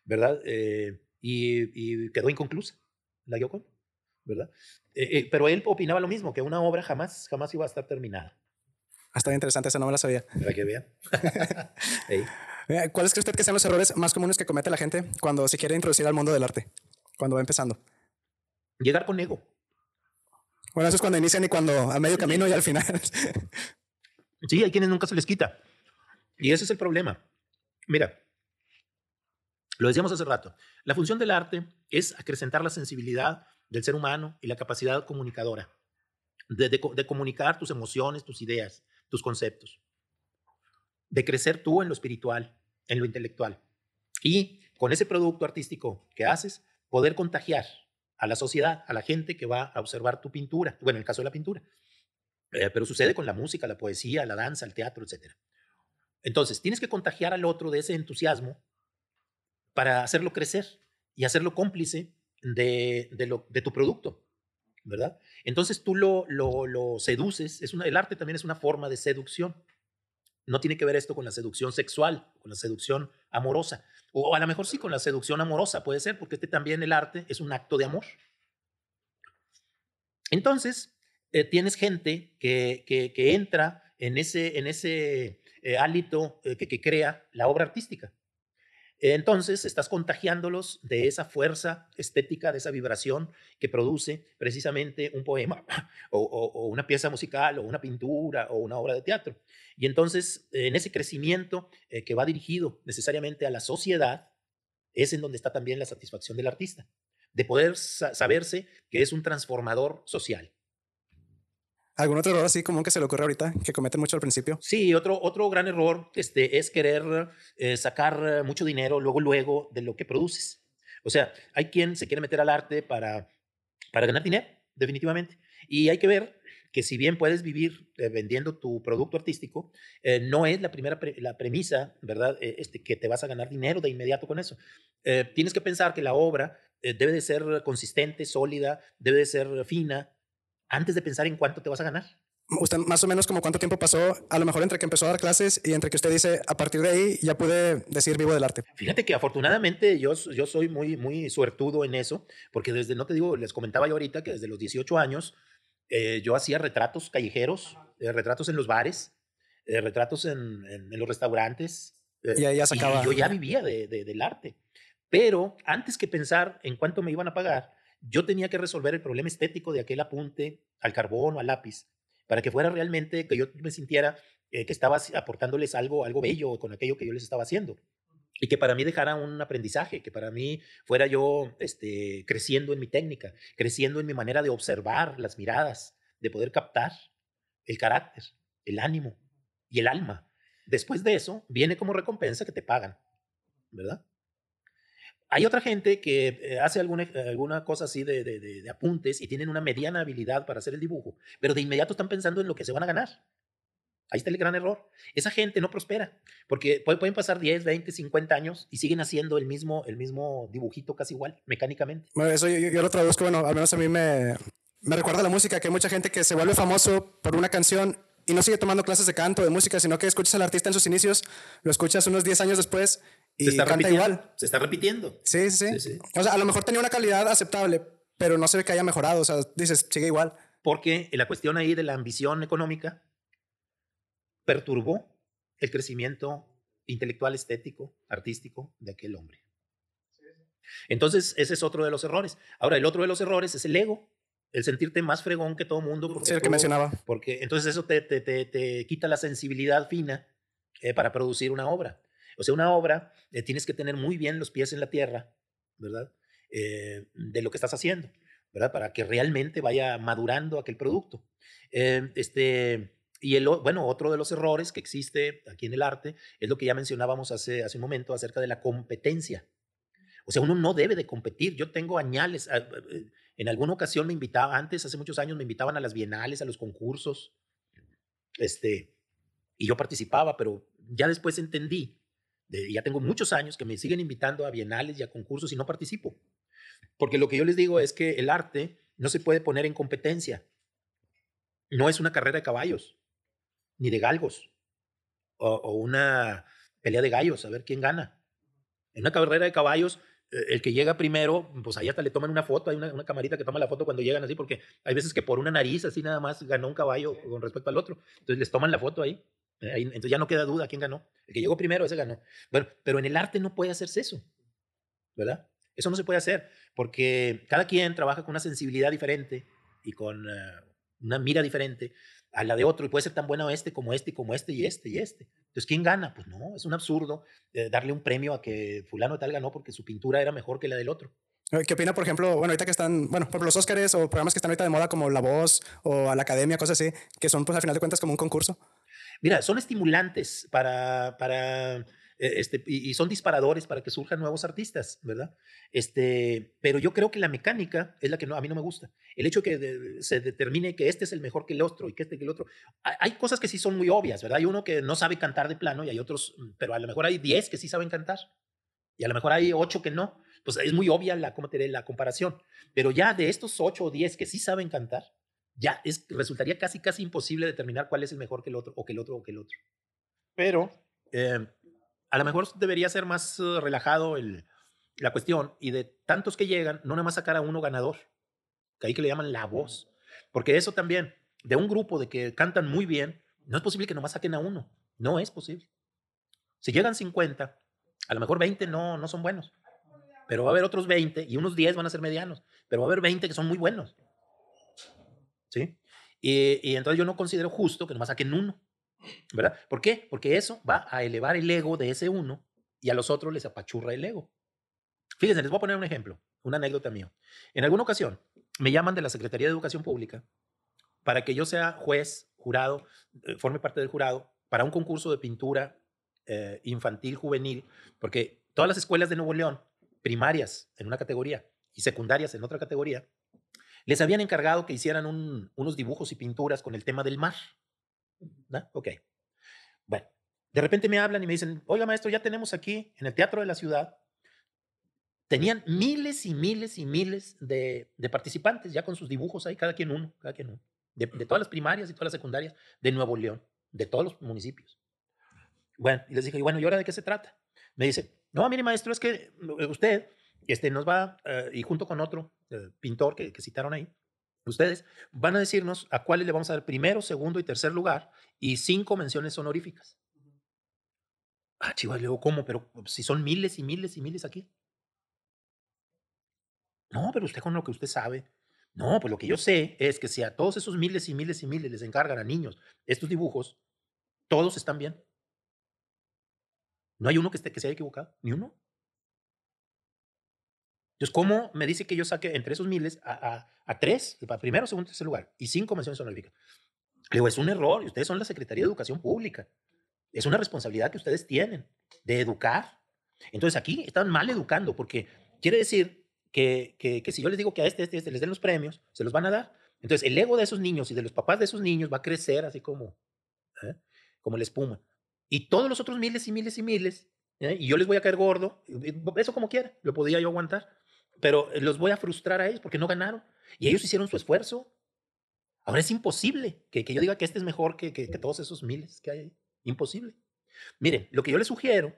¿verdad? Eh, y, y quedó inconclusa la Gioconda, ¿verdad? Eh, eh, pero él opinaba lo mismo, que una obra jamás, jamás iba a estar terminada. Hasta interesante, esa no me la sabía. Para que vean. Ey. Eh, ¿Cuáles cree usted que sean los errores más comunes que comete la gente cuando se quiere introducir al mundo del arte? Cuando va empezando. Llegar con ego. Bueno, eso es cuando inician y cuando a medio camino y al final. Sí, hay quienes nunca se les quita. Y ese es el problema. Mira, lo decíamos hace rato, la función del arte es acrecentar la sensibilidad del ser humano y la capacidad comunicadora, de, de co- de comunicar tus emociones, tus ideas, tus conceptos, de crecer tú en lo espiritual, en lo intelectual. Y con ese producto artístico que haces, poder contagiar a la sociedad, a la gente que va a observar tu pintura, bueno, en el caso de la pintura. Eh, pero sucede con la música, la poesía, la danza, el teatro, etc. Entonces, tienes que contagiar al otro de ese entusiasmo para hacerlo crecer y hacerlo cómplice de, de, lo, de tu producto, ¿verdad? Entonces tú lo, lo, seduces, es una, el arte también es una forma de seducción. No tiene que ver esto con la seducción sexual, con la seducción amorosa, o a lo mejor sí con la seducción amorosa, puede ser, porque este también el arte es un acto de amor. Entonces, eh, tienes gente que, que, que, entra en ese, en ese eh, hálito eh, que, crea la obra artística. Entonces estás contagiándolos de esa fuerza estética, de esa vibración que produce precisamente un poema o, una pieza musical o una pintura o una obra de teatro. Y entonces en ese crecimiento eh, que va dirigido necesariamente a la sociedad es en donde está también la satisfacción del artista, de poder saberse que es un transformador social. ¿Algún otro error así común que se le ocurre ahorita, que cometen mucho al principio? Sí, otro, otro gran error este, es querer eh, sacar mucho dinero luego, luego de lo que produces. O sea, hay quien se quiere meter al arte para, para ganar dinero, definitivamente. Y hay que ver que si bien puedes vivir eh, vendiendo tu producto artístico, eh, no es la primera la premisa, ¿verdad? este, que te vas a ganar dinero de inmediato con eso. tienes que pensar que la obra debe de ser consistente, sólida, debe de ser fina, antes de pensar en cuánto te vas a ganar. Usted más o menos como cuánto tiempo pasó, a lo mejor entre que empezó a dar clases y entre que usted dice, a partir de ahí ya pude decir vivo del arte. Fíjate que afortunadamente yo, yo soy muy, muy suertudo en eso, porque desde, no te digo, les comentaba yo ahorita que desde los 18 años eh, yo hacía retratos callejeros, eh, retratos en los bares, eh, retratos en, en, los restaurantes. y ahí ya sacaba. Y yo ya vivía de, de, del arte. Pero antes que pensar en cuánto me iban a pagar, yo tenía que resolver el problema estético de aquel apunte al carbón o al lápiz, para que fuera realmente que yo me sintiera eh, que estaba aportándoles algo, algo bello con aquello que yo les estaba haciendo. Y que para mí dejara un aprendizaje, que para mí fuera yo este, creciendo en mi técnica, creciendo en mi manera de observar las miradas, de poder captar el carácter, el ánimo y el alma. Después de eso, viene como recompensa que te pagan, ¿verdad? Hay otra gente que eh, hace alguna, alguna cosa así de, de, apuntes y tienen una mediana habilidad para hacer el dibujo, pero de inmediato están pensando en lo que se van a ganar. Ahí está el gran error. Esa gente no prospera, porque pueden pasar 10, 20, 50 años y siguen haciendo el mismo, el mismo dibujito casi igual, mecánicamente. Bueno, eso yo, yo lo traduzco, bueno, al menos a mí me, me recuerda la música, que hay mucha gente que se vuelve famoso por una canción y no sigue tomando clases de canto, de música, sino que escuchas al artista en sus inicios, lo escuchas unos 10 años después se está canta igual. Se está repitiendo. Sí, sí, sí, O sea, a lo mejor tenía una calidad aceptable, pero no se ve que haya mejorado. O sea, dices, sigue igual. Porque la cuestión ahí de la ambición económica perturbó el crecimiento intelectual, estético, artístico de aquel hombre. Entonces, ese es otro de los errores. Ahora, el otro de los errores es el ego, el sentirte más fregón que todo mundo. Sí, el que mencionaba. Porque entonces eso te, te, te, quita la sensibilidad fina eh, para producir una obra. O sea, una obra eh, tienes que tener muy bien los pies en la tierra, ¿verdad? Eh, de lo que estás haciendo, ¿verdad? Para que realmente vaya madurando aquel producto. Eh, este, y el, bueno, otro de los errores que existe aquí en el arte es lo que ya mencionábamos hace, hace un momento acerca de la competencia. O sea, uno no debe de competir. Yo tengo añales. Ah, en alguna ocasión me invitaba, antes, hace muchos años, me invitaban a las bienales, a los concursos. Este, y yo participaba, pero ya después entendí ya tengo muchos años que me siguen invitando a bienales y a concursos y no participo. Porque lo que yo les digo es que el arte no se puede poner en competencia. No es una carrera de caballos, ni de galgos, o, una pelea de gallos, a ver quién gana. En una carrera de caballos, eh, el que llega primero, pues ahí hasta le toman una foto, hay una, una, camarita que toma la foto cuando llegan así, porque hay veces que por una nariz así nada más ganó un caballo con respecto al otro. Entonces les toman la foto ahí. Entonces ya no queda duda quién ganó. El que llegó primero, ese ganó. Bueno, pero en el arte no puede hacerse eso, ¿verdad? Eso no se puede hacer porque cada quien trabaja con una sensibilidad diferente y con eh, una mira diferente a la de otro y puede ser tan bueno este como este y como este y este y este. Entonces, ¿quién gana? Pues no, es un absurdo eh, darle un premio a que fulano tal ganó porque su pintura era mejor que la del otro. ¿Qué opina, por ejemplo, bueno, ahorita que están, bueno, por los Óscares o programas que están ahorita de moda como La Voz o a la Academia, cosas así, que son pues al final de cuentas como un concurso? Mira, son estimulantes para, para eh, este, y, son disparadores para que surjan nuevos artistas, ¿verdad? Este, pero yo creo que la mecánica es la que no, a mí no me gusta. El hecho que se determine que este es el mejor que el otro y que este que el otro. Hay, cosas que sí son muy obvias, ¿verdad? Hay uno que no sabe cantar de plano y hay otros, mm, pero a lo mejor hay 10 que sí saben cantar y a lo mejor hay 8 que no. Pues es muy obvia la, ¿cómo te la comparación. Pero ya de estos 8 o 10 que sí saben cantar, ya es, resultaría casi, casi imposible determinar cuál es el mejor que el otro, o que el otro, o que el otro. Pero eh, a lo mejor debería ser más eh, relajado el, la cuestión y de tantos que llegan, no nada más sacar a uno ganador, que ahí que le llaman la voz. Porque eso también, de un grupo de que cantan muy bien, no es posible que nomás saquen a uno. No es posible. Si llegan 50, A lo mejor 20 no, no son buenos, pero va a haber otros 20 y unos 10 van a ser medianos, pero va a haber 20 que son muy buenos. ¿Sí? Y, y entonces yo no considero justo que nomás saquen uno, ¿verdad? ¿Por qué? Porque eso va a elevar el ego de ese uno y a los otros les apachurra el ego. Fíjense, les voy a poner un ejemplo, una anécdota mío. En alguna ocasión me llaman de la Secretaría de Educación Pública para que yo sea juez, jurado, eh, forme parte del jurado para un concurso de pintura eh, infantil, juvenil, porque todas las escuelas de Nuevo León, primarias en una categoría y secundarias en otra categoría, les habían encargado que hicieran unos dibujos y pinturas con el tema del mar. ¿No? Ok. Bueno, de repente me hablan y me dicen, oiga maestro, ya tenemos aquí en el Teatro de la Ciudad, tenían miles y miles y miles de, participantes ya con sus dibujos ahí, cada quien uno, cada quien uno, de, de todas las primarias y todas las secundarias de Nuevo León, de todos los municipios. Bueno, y les dije, bueno, ¿y ahora de qué se trata? Me dice, no, mire maestro, es que eh, usted este, nos va, eh, y junto con otro eh, pintor que, que citaron ahí, ustedes van a decirnos a cuáles le vamos a dar primero, segundo y tercer lugar y cinco menciones honoríficas. Ah, chivas, le digo, ¿cómo? Pero pues, si son miles y miles y miles aquí. No, pero usted con lo que usted sabe. No, pues lo que yo sé es que si a todos esos miles y miles y miles les encargan a niños estos dibujos, todos están bien. No hay uno que, esté, que se haya equivocado, ni uno. Entonces, ¿cómo me dice que yo saque entre esos miles a, a, tres, para primero, segundo, tercer lugar, y cinco menciones honoríficas? Le digo, es un error, y ustedes son la Secretaría de Educación Pública. Es una responsabilidad que ustedes tienen de educar. Entonces, aquí están mal educando, porque quiere decir que, que, si yo les digo que a este, este, este les den los premios, se los van a dar. Entonces, el ego de esos niños y de los papás de esos niños va a crecer así como, ¿eh? como la espuma. Y todos los otros miles y miles y miles, ¿eh? y yo les voy a caer gordo, eso como quiera, lo podía yo aguantar, pero los voy a frustrar a ellos porque no ganaron. Y ellos hicieron su esfuerzo. Ahora es imposible que, que yo diga que este es mejor que, que, que todos esos miles que hay. Imposible. Miren, lo que yo les sugiero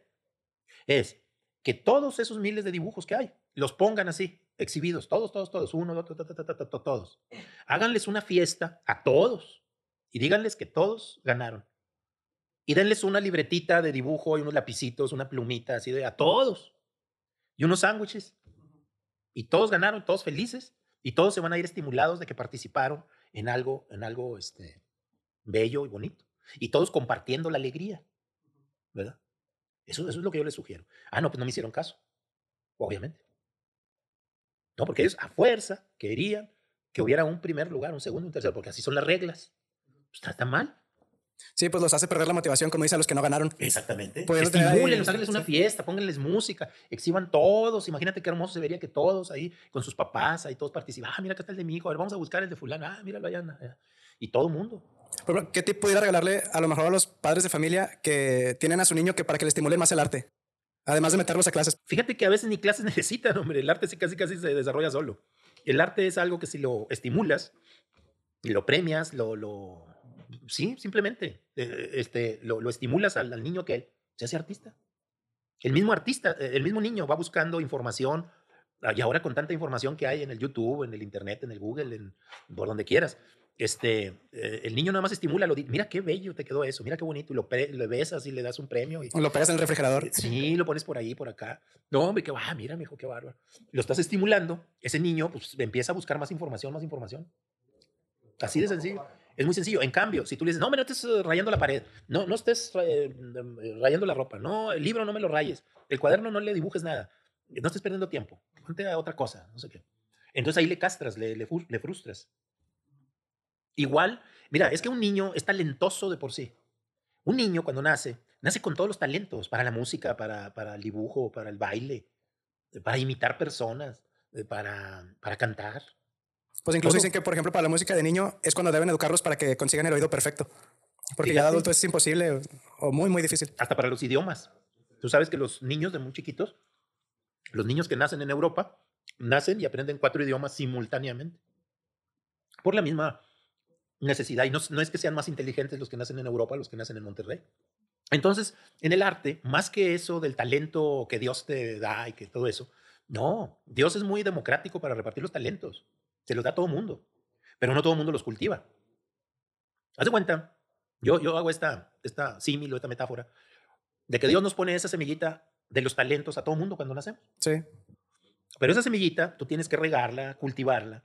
es que todos esos miles de dibujos que hay, los pongan así, exhibidos, todos, todos, todos, uno, dos, todos. Háganles una fiesta a todos y díganles que todos ganaron y denles una libretita de dibujo y unos lapicitos, una plumita así de a todos y unos sándwiches. Y todos ganaron, todos felices y todos se van a ir estimulados de que participaron en algo, en algo este, bello y bonito. Y todos compartiendo la alegría, ¿verdad? Eso, eso es lo que yo les sugiero. Ah, no, pues no me hicieron caso, obviamente. No, porque ellos a fuerza querían que hubiera un primer lugar, un segundo, un tercero, porque así son las reglas. Pues está mal. Sí, pues los hace perder la motivación, como dice a los que no ganaron. Exactamente. Estimulen, háganles una fiesta, pónganles música, exhiban todos. Imagínate qué hermoso se vería que todos ahí con sus papás, ahí todos participan. Ah, mira, acá está el de mi hijo, a ver, vamos a buscar el de fulano. Ah, míralo allá. Y todo el mundo. ¿Qué tip pudiera regalarle a lo mejor a los padres de familia que tienen a su niño que para que le estimulen más el arte? Además de meterlos a clases. Fíjate que a veces ni clases necesitan, hombre. El arte sí casi casi se desarrolla solo. El arte es algo que si lo estimulas y lo premias, lo, lo sí, simplemente eh, este, lo, estimulas al, niño que él se hace artista. El mismo artista, eh, el mismo niño va buscando información, y ahora con tanta información que hay en el YouTube, en el Internet, en el Google, en, por donde quieras, este, eh, el niño nada más estimula, lo mira qué bello te quedó eso, mira qué bonito, y lo, lo besas y le das un premio. Y, o lo pegas en el refrigerador. Sí, lo pones por ahí, por acá. No, hombre, que va, ah, mira, hijo, qué bárbaro. Lo estás estimulando, ese niño pues empieza a buscar más información, más información. Así de sencillo. Es muy sencillo. En cambio, si tú le dices, no, no estés eh, rayando la pared, no, no estés eh, eh, rayando la ropa, no, el libro no me lo rayes, el cuaderno no le dibujes nada, no estés perdiendo tiempo, ponte a otra cosa, no sé qué. Entonces ahí le castras, le, le, frustras. Igual, mira, es que un niño es talentoso de por sí. Un niño cuando nace, nace con todos los talentos para la música, para, para el dibujo, para el baile, para imitar personas, para, para cantar. Pues incluso dicen que, por ejemplo, para la música de niño es cuando deben educarlos para que consigan el oído perfecto. Porque ya de adulto es imposible o muy, muy difícil. Hasta para los idiomas. Tú sabes que los niños de muy chiquitos, los niños que nacen en Europa, nacen y aprenden cuatro idiomas simultáneamente. Por la misma necesidad. Y no, no es que sean más inteligentes los que nacen en Europa, los que nacen en Monterrey. Entonces, en el arte, más que eso del talento que Dios te da y que todo eso, no, Dios es muy democrático para repartir los talentos. Se los da a todo mundo, pero no todo el mundo los cultiva. Haz de cuenta, yo, yo hago esta, esta símil o esta metáfora de que Dios nos pone esa semillita de los talentos a todo mundo cuando nacemos. Sí. Pero esa semillita, tú tienes que regarla, cultivarla.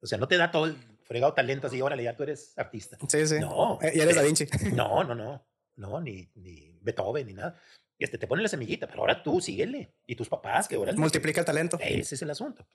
O sea, no te da todo el fregado talento así, órale, ya tú eres artista. Sí, sí. No. Eh, y eres Da Vinci. No, no, no. No, ni, ni Beethoven, ni nada. Este, te pone la semillita, pero ahora tú síguele. Y tus papás, que ahora... Multiplica el talento. Ese es el asunto.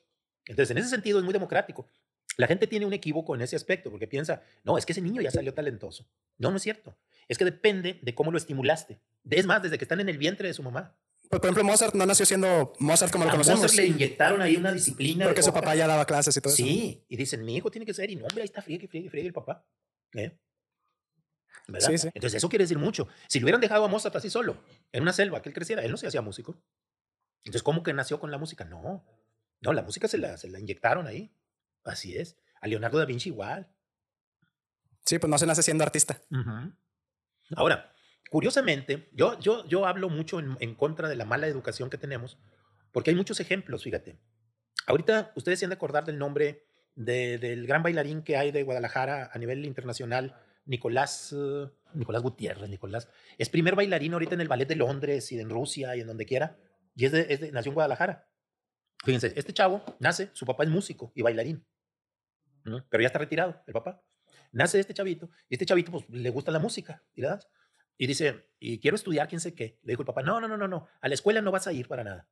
Entonces, en ese sentido es muy democrático. La gente tiene un equívoco en ese aspecto porque piensa, no, es que ese niño ya salió talentoso. No, no es cierto. Es que depende de cómo lo estimulaste. Es más, desde que están en el vientre de su mamá. Por ejemplo, Mozart no nació siendo Mozart como lo A conocemos. Mozart le inyectaron ahí una disciplina. Porque su papá ya daba clases y todo eso. Sí, y dicen, mi hijo tiene que ser, y no, hombre, ahí está, friegue, friegue, friegue el papá. ¿Eh? ¿Verdad? Sí, sí. Entonces, eso quiere decir mucho. Si le hubieran dejado a Mozart así solo, en una selva, que él creciera, él no se hacía músico. Entonces, ¿cómo que nació con la música? No, no, la música se la, se la inyectaron ahí. Así es. A Leonardo da Vinci igual. Sí, pues no se nace siendo artista. Ahora, curiosamente, yo, yo, yo hablo mucho en, en contra de la mala educación que tenemos, porque hay muchos ejemplos, fíjate. Ahorita ustedes se han de acordar del nombre de- del gran bailarín que hay de Guadalajara a nivel internacional, Nicolás, eh, Nicolás Gutiérrez, Nicolás. Es primer bailarín ahorita en el Ballet de Londres y en Rusia y en donde quiera, y es de, es de- nació en Guadalajara. Fíjense, este chavo nace, su papá es músico y bailarín, ¿no? pero ya está retirado el papá. Nace este chavito y este chavito pues, le gusta la música y la. Y dice, y quiero estudiar quién sé qué. Le dijo el papá, no, no, no, no, no, a la escuela no vas a ir para nada.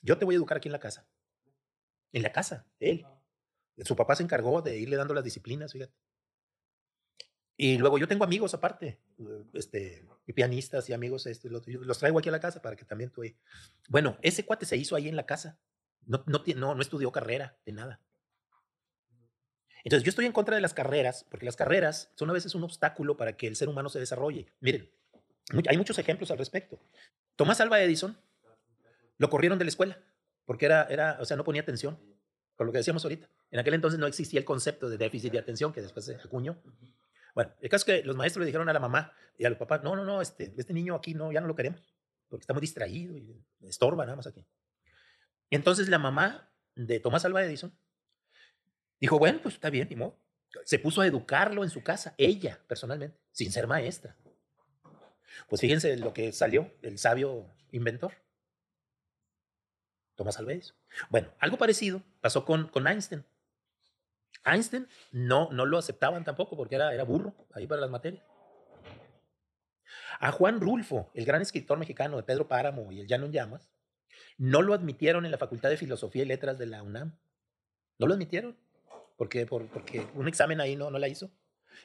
Yo te voy a educar aquí en la casa. En la casa, él. Su papá se encargó de irle dando las disciplinas, fíjate. Y luego yo tengo amigos aparte, este, pianistas y amigos, esto y lo otro. Yo los traigo aquí a la casa para que también tú... Bueno, ese cuate se hizo ahí en la casa. No, no, estudió carrera de nada. Entonces, yo estoy en contra de las carreras, porque las carreras son a veces un obstáculo para que el ser humano se desarrolle. Miren, hay muchos ejemplos al respecto. Tomás Alva Edison lo corrieron de la escuela, porque era, era, o sea, no ponía atención, por lo que decíamos ahorita. En aquel entonces no existía el concepto de déficit de atención, que después se acuñó. Bueno, el caso es que los maestros le dijeron a la mamá y a los papás, no, no, no, este, este niño aquí no, ya no lo queremos, porque está muy distraído y estorba nada más aquí. Entonces la mamá de Tomás Alva Edison dijo, bueno, pues está bien. Se puso a educarlo en su casa, ella personalmente, sin ser maestra. Pues fíjense lo que salió, el sabio inventor. Tomás Alva Edison. Bueno, algo parecido pasó con, con Einstein. Einstein no, no lo aceptaban tampoco porque era, era burro ahí para las materias. A Juan Rulfo, el gran escritor mexicano de Pedro Páramo y El Llano en Llamas, no lo admitieron en la Facultad de Filosofía y Letras de la UNAM. No lo admitieron por, porque un examen ahí no, no la hizo.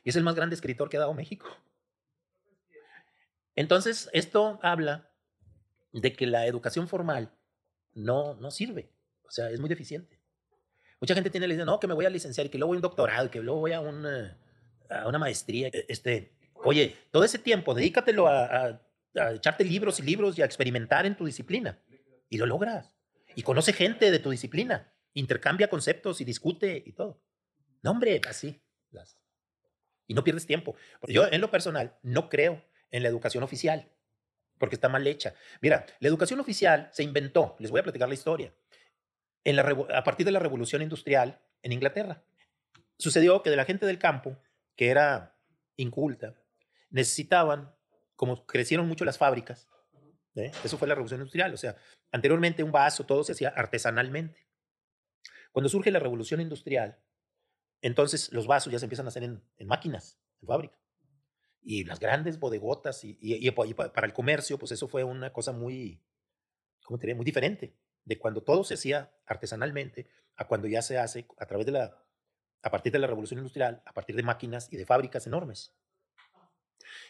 Y es el más grande escritor que ha dado México. Entonces, esto habla de que la educación formal no, no sirve. O sea, es muy deficiente. Mucha gente tiene la idea, no, que me voy a licenciar y que luego voy a un doctorado que luego voy a, un, eh, una maestría. E- Este, oye, todo ese tiempo, dedícatelo a echarte libros y libros y a experimentar en tu disciplina. Y lo logras. Y conoce gente de tu disciplina. Intercambia conceptos y discute y todo. No, hombre, así. Y no pierdes tiempo. Yo, en lo personal, no creo en la educación oficial porque está mal hecha. Mira, la educación oficial se inventó, les voy a platicar la historia, en la a partir de la revolución industrial en Inglaterra. Sucedió que de la gente del campo, que era inculta, necesitaban, como crecieron mucho las fábricas, ¿eh? eso fue la revolución industrial, o sea, anteriormente un vaso, todo se hacía artesanalmente. Cuando surge la revolución industrial, entonces los vasos ya se empiezan a hacer en, máquinas, en fábrica. Y las grandes bodegotas, y, y- y pa- y pa- para el comercio, pues eso fue una cosa muy, ¿cómo te diré? Muy diferente de cuando todo se hacía artesanalmente a cuando ya se hace a través de la, a partir de la revolución industrial, a partir de máquinas y de fábricas enormes.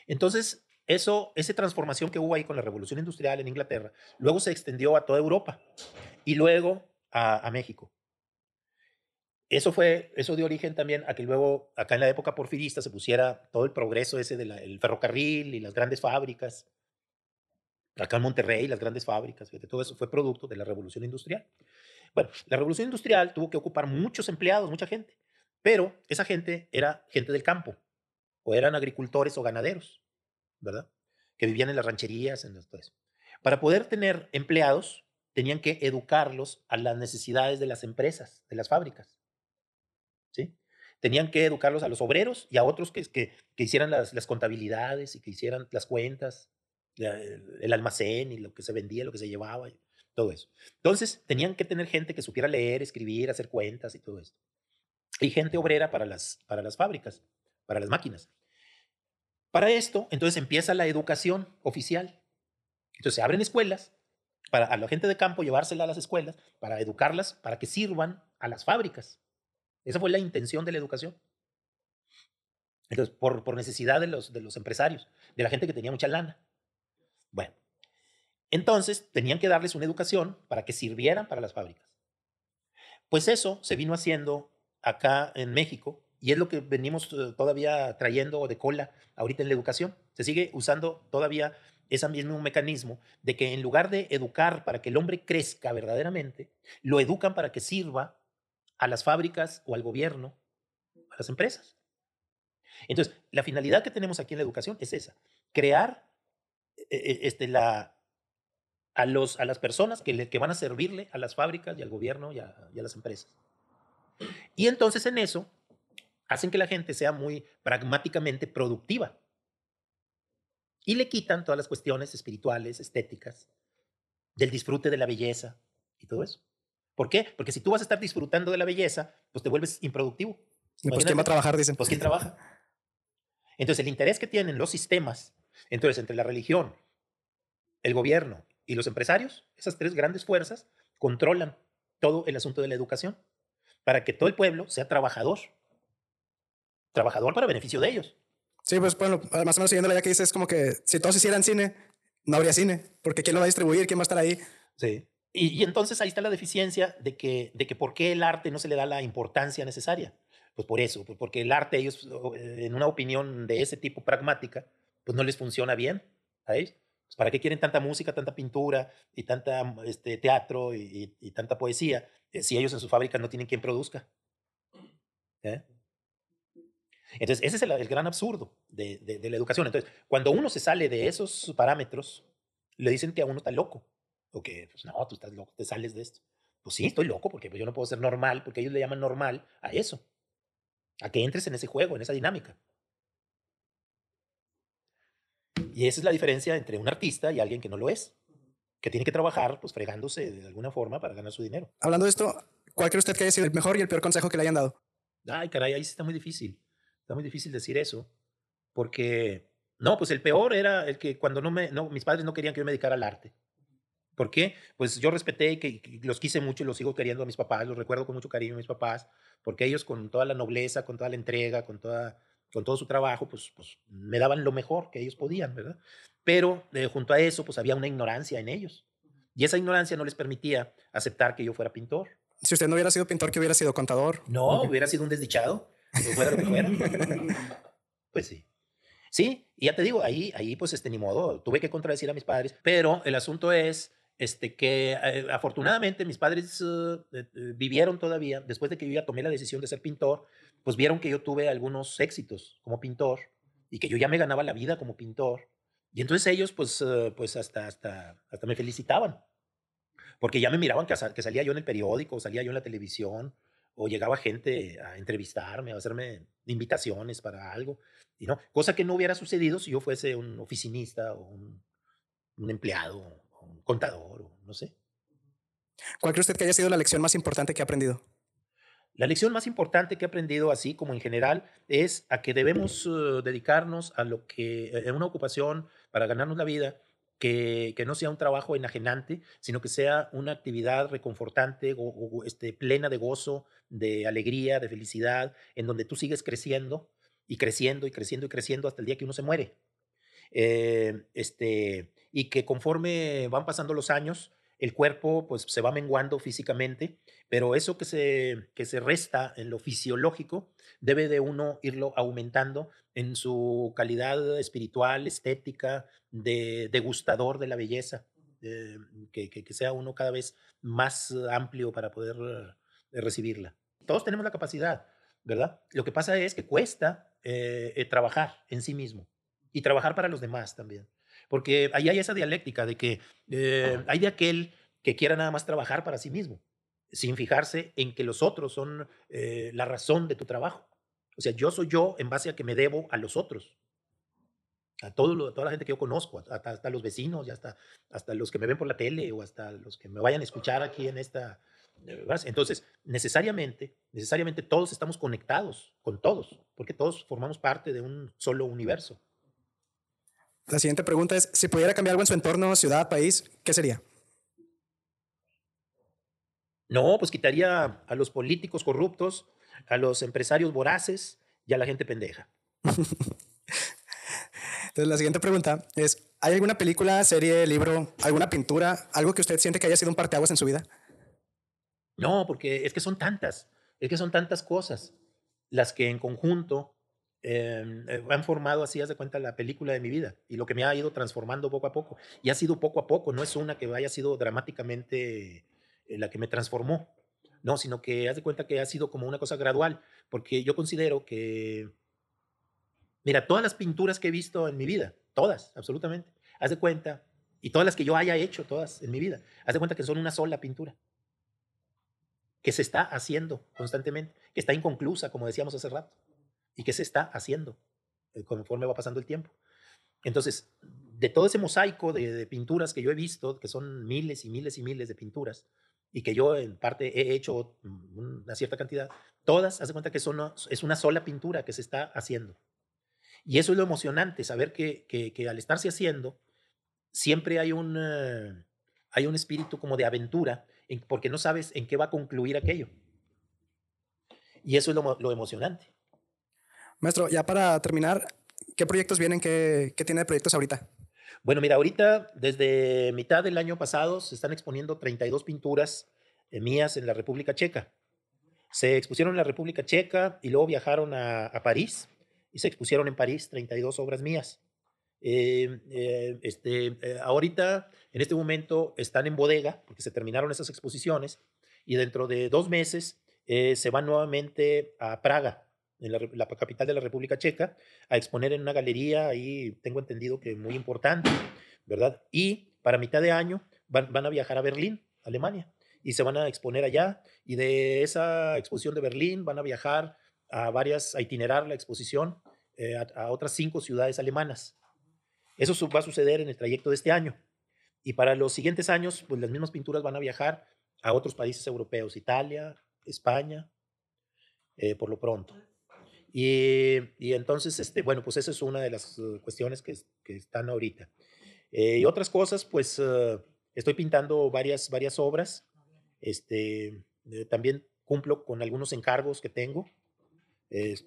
Entonces, eso, esa transformación que hubo ahí con la revolución industrial en Inglaterra, luego se extendió a toda Europa y luego a, México. Eso fue, eso dio origen también a que luego, acá en la época porfirista, se pusiera todo el progreso ese del ferrocarril y las grandes fábricas. Acá en Monterrey, las grandes fábricas, fíjate, todo eso fue producto de la revolución industrial. Bueno, la revolución industrial tuvo que ocupar muchos empleados, mucha gente, pero esa gente era gente del campo, o eran agricultores o ganaderos, ¿verdad? Que vivían en las rancherías, en todo eso. Para poder tener empleados, tenían que educarlos a las necesidades de las empresas, de las fábricas. ¿sí? Tenían que educarlos a los obreros y a otros que, que, que hicieran las, las, contabilidades y que hicieran las cuentas. el, almacén y lo que se vendía, lo que se llevaba, todo eso. Entonces, tenían que tener gente que supiera leer, escribir, hacer cuentas y todo esto. Y gente obrera para las, para las fábricas, para las máquinas. Para esto, entonces empieza la educación oficial. Entonces se abren escuelas para a la gente de campo llevársela a las escuelas, para educarlas, para que sirvan a las fábricas. Esa fue la intención de la educación. Entonces, por, por necesidad de los, de los empresarios, de la gente que tenía mucha lana. Bueno, entonces tenían que darles una educación para que sirvieran para las fábricas. Pues eso se vino haciendo acá en México y es lo que venimos eh, todavía trayendo de cola ahorita en la educación. Se sigue usando todavía ese mismo mecanismo de que en lugar de educar para que el hombre crezca verdaderamente, lo educan para que sirva a las fábricas o al gobierno, a las empresas. Entonces, la finalidad que tenemos aquí en la educación es esa, crear eh, eh, este, la, a, los, a las personas que, le, que van a servirle a las fábricas y al gobierno y a, y a las empresas. Y entonces en eso hacen que la gente sea muy pragmáticamente productiva y le quitan todas las cuestiones espirituales, estéticas, del disfrute de la belleza y todo eso. ¿Por qué? Porque si tú vas a estar disfrutando de la belleza, pues te vuelves improductivo. pues quién va a trabajar, dicen. Pues quién trabaja. Entonces el interés que tienen los sistemas, entonces entre la religión, el gobierno y los empresarios, esas tres grandes fuerzas, controlan todo el asunto de la educación para que todo el pueblo sea trabajador. Trabajador para beneficio de ellos. Sí, pues bueno, más o menos siguiendo la idea que dices, es como que si todos hicieran cine, no habría cine, porque ¿quién lo va a distribuir? ¿Quién va a estar ahí? Sí. Y, y, entonces ahí está la deficiencia de que, de que por qué el arte no se le da la importancia necesaria. Pues por eso, pues porque el arte, ellos, en una opinión de ese tipo pragmática, pues no les funciona bien ellos. Pues ¿Para qué quieren tanta música, tanta pintura y tanta este, teatro y, y, y tanta poesía eh, si ellos en su fábrica no tienen quien produzca? ¿Eh? Entonces, ese es el, el gran absurdo de, de, de, la educación. Entonces, cuando uno se sale de esos parámetros, le dicen que a uno está loco. O que, pues no, tú estás loco, te sales de esto. Pues sí, estoy loco porque pues, yo no puedo ser normal, porque ellos le llaman normal a eso. A que entres en ese juego, en esa dinámica. Y esa es la diferencia entre un artista y alguien que no lo es. Que tiene que trabajar, pues fregándose de alguna forma para ganar su dinero. Hablando de esto, ¿cuál cree usted que haya sido el mejor y el peor consejo que le hayan dado? Ay, caray, ahí sí está muy difícil. Está muy difícil decir eso, porque, no, pues el peor era el que cuando no me, no, mis padres no querían que yo me dedicara al arte. ¿Por qué? Pues yo respeté y que, que, los quise mucho y los sigo queriendo a mis papás, los recuerdo con mucho cariño a mis papás, porque ellos con toda la nobleza, con toda la entrega, con, toda, con todo su trabajo, pues, pues me daban lo mejor que ellos podían, ¿verdad? Pero eh, junto a eso, pues había una ignorancia en ellos. Y esa ignorancia no les permitía aceptar que yo fuera pintor. Si usted no hubiera sido pintor, ¿qué hubiera sido contador? No, hubiera sido un desdichado fuera lo que fuera. pues sí. Sí, y ya te digo, ahí, ahí pues este, ni modo, tuve que contradecir a mis padres, pero el asunto es este, que eh, afortunadamente mis padres uh, eh, vivieron todavía, después de que yo ya tomé la decisión de ser pintor, pues vieron que yo tuve algunos éxitos como pintor y que yo ya me ganaba la vida como pintor. Y entonces ellos pues, uh, pues hasta, hasta, hasta me felicitaban, porque ya me miraban que, que salía yo en el periódico, salía yo en la televisión, o llegaba gente a entrevistarme, a hacerme invitaciones para algo, y no, cosa que no hubiera sucedido si yo fuese un oficinista o un, un empleado, o un contador, o no sé. ¿Cuál cree usted que haya sido la lección más importante que ha aprendido? La lección más importante que he aprendido, así como en general, es a que debemos uh, dedicarnos a lo que, en eh, una ocupación para ganarnos la vida, que, no sea un trabajo enajenante, sino que sea una actividad reconfortante, o, o, este, plena de gozo, de alegría, de felicidad, en donde tú sigues creciendo y creciendo y creciendo y creciendo hasta el día que uno se muere. Eh, este, y que conforme van pasando los años, el cuerpo pues se va menguando físicamente, pero eso que se, que se resta en lo fisiológico debe de uno irlo aumentando en su calidad espiritual, estética, de degustador de la belleza, eh, que, que, sea uno cada vez más amplio para poder eh, recibirla. Todos tenemos la capacidad, ¿verdad? Lo que pasa es que cuesta eh, eh, trabajar en sí mismo y trabajar para los demás también. Porque ahí hay esa dialéctica de que eh, hay de aquel que quiera nada más trabajar para sí mismo, sin fijarse en que los otros son eh, la razón de tu trabajo. O sea, yo soy yo en base a que me debo a los otros. a todo toda la gente que yo conozco, hasta, hasta los vecinos y hasta, hasta los que me ven por la tele o hasta los que me vayan a escuchar aquí en esta... Entonces, necesariamente, necesariamente todos estamos conectados con todos, porque todos formamos parte de un solo universo. La siguiente pregunta es, si pudiera cambiar algo en su entorno, ciudad, país, ¿qué sería? No, pues quitaría a los políticos corruptos, a los empresarios voraces y a la gente pendeja. Entonces, la siguiente pregunta es, ¿hay alguna película, serie, libro, alguna pintura, algo que usted siente que haya sido un parteaguas en su vida? No, porque es que son tantas, es que son tantas cosas las que en conjunto eh, han formado, así, haz de cuenta, la película de mi vida y lo que me ha ido transformando poco a poco. Y ha sido poco a poco, no es una que haya sido dramáticamente eh, la que me transformó, no, sino que haz de cuenta que ha sido como una cosa gradual, porque yo considero que Mira, todas las pinturas que he visto en mi vida, todas, absolutamente, haz de cuenta, y todas las que yo haya hecho, todas en mi vida, haz de cuenta que son una sola pintura, que se está haciendo constantemente, que está inconclusa, como decíamos hace rato, y que se está haciendo eh, conforme va pasando el tiempo. Entonces, de todo ese mosaico de, pinturas que yo he visto, que son miles y miles y miles de pinturas, y que yo en parte he hecho una cierta cantidad, todas, haz de cuenta que son, es una sola pintura que se está haciendo. Y eso es lo emocionante, saber que, que, al estarse haciendo, siempre hay un, eh, hay un espíritu como de aventura, porque no sabes en qué va a concluir aquello. Y eso es lo, lo emocionante. Maestro, ya para terminar, ¿qué proyectos vienen? ¿Qué, ¿Qué tiene de proyectos ahorita? Bueno, mira, ahorita desde mitad del año pasado se están exponiendo 32 pinturas eh, mías en la República Checa. Se expusieron en la República Checa y luego viajaron a, a París y se expusieron en París 32 obras mías. Eh, eh, este, eh, ahorita, en este momento, están en bodega porque se terminaron esas exposiciones y dentro de dos meses se van nuevamente a Praga, en la, capital de la República Checa, a exponer en una galería, ahí tengo entendido que muy importante, ¿verdad? Y para mitad de año van, van a viajar a Berlín, Alemania, y se van a exponer allá. Y de esa exposición de Berlín van a viajar a varias, a itinerar la exposición eh, a, otras cinco ciudades alemanas. Eso va a suceder en el trayecto de este año. Y para los siguientes años, pues las mismas pinturas van a viajar a otros países europeos, Italia, España, eh, por lo pronto. Y, y, entonces, este, bueno, pues esa es una de las uh, cuestiones que, que, están ahorita. Eh, y otras cosas, pues uh, estoy pintando varias, varias obras. Este, también cumplo con algunos encargos que tengo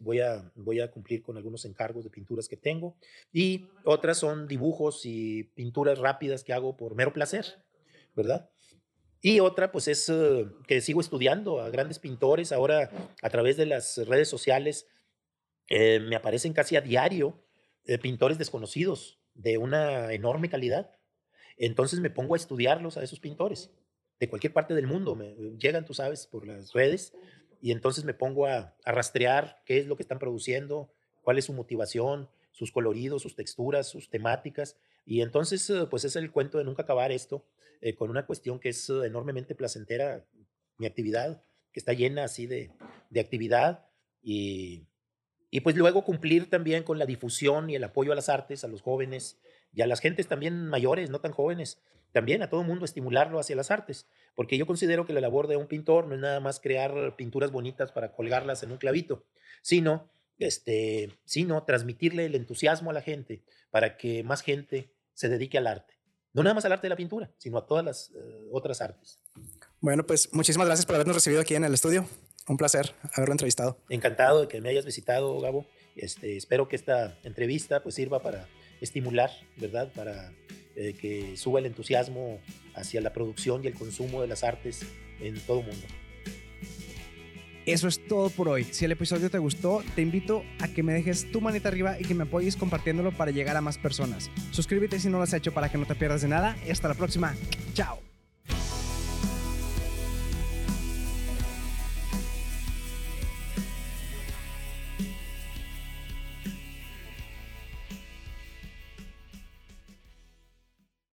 voy, a, voy a cumplir con algunos encargos de pinturas que tengo y otras son dibujos y pinturas rápidas que hago por mero placer, ¿verdad? Y otra, pues es eh, que sigo estudiando a grandes pintores. Ahora, a través de las redes sociales, eh, me aparecen casi a diario eh, pintores desconocidos de una enorme calidad. Entonces me pongo a estudiarlos a esos pintores de cualquier parte del mundo. Me llegan, tú sabes, por las redes y entonces me pongo a, rastrear qué es lo que están produciendo, cuál es su motivación, sus coloridos, sus texturas, sus temáticas. Y entonces, eh, pues es el cuento de nunca acabar esto eh, con una cuestión que es eh, enormemente placentera, mi actividad, que está llena así de, de actividad y, y pues luego cumplir también con la difusión y el apoyo a las artes, a los jóvenes y a las gentes también mayores, no tan jóvenes, también a todo el mundo estimularlo hacia las artes, porque yo considero que la labor de un pintor no es nada más crear pinturas bonitas para colgarlas en un clavito, sino, este, sino transmitirle el entusiasmo a la gente para que más gente se dedique al arte. No nada más al arte de la pintura, sino a todas las eh, otras artes. Bueno, pues muchísimas gracias por habernos recibido aquí en el estudio. Un placer haberlo entrevistado. Encantado de que me hayas visitado, Gabo. Este, espero que esta entrevista pues sirva para estimular, ¿verdad? Para eh, que suba el entusiasmo hacia la producción y el consumo de las artes en todo el mundo. Eso es todo por hoy. Si el episodio te gustó, te invito a que me dejes tu manita arriba y que me apoyes compartiéndolo para llegar a más personas. Suscríbete si no lo has hecho para que no te pierdas de nada y hasta la próxima. Chao.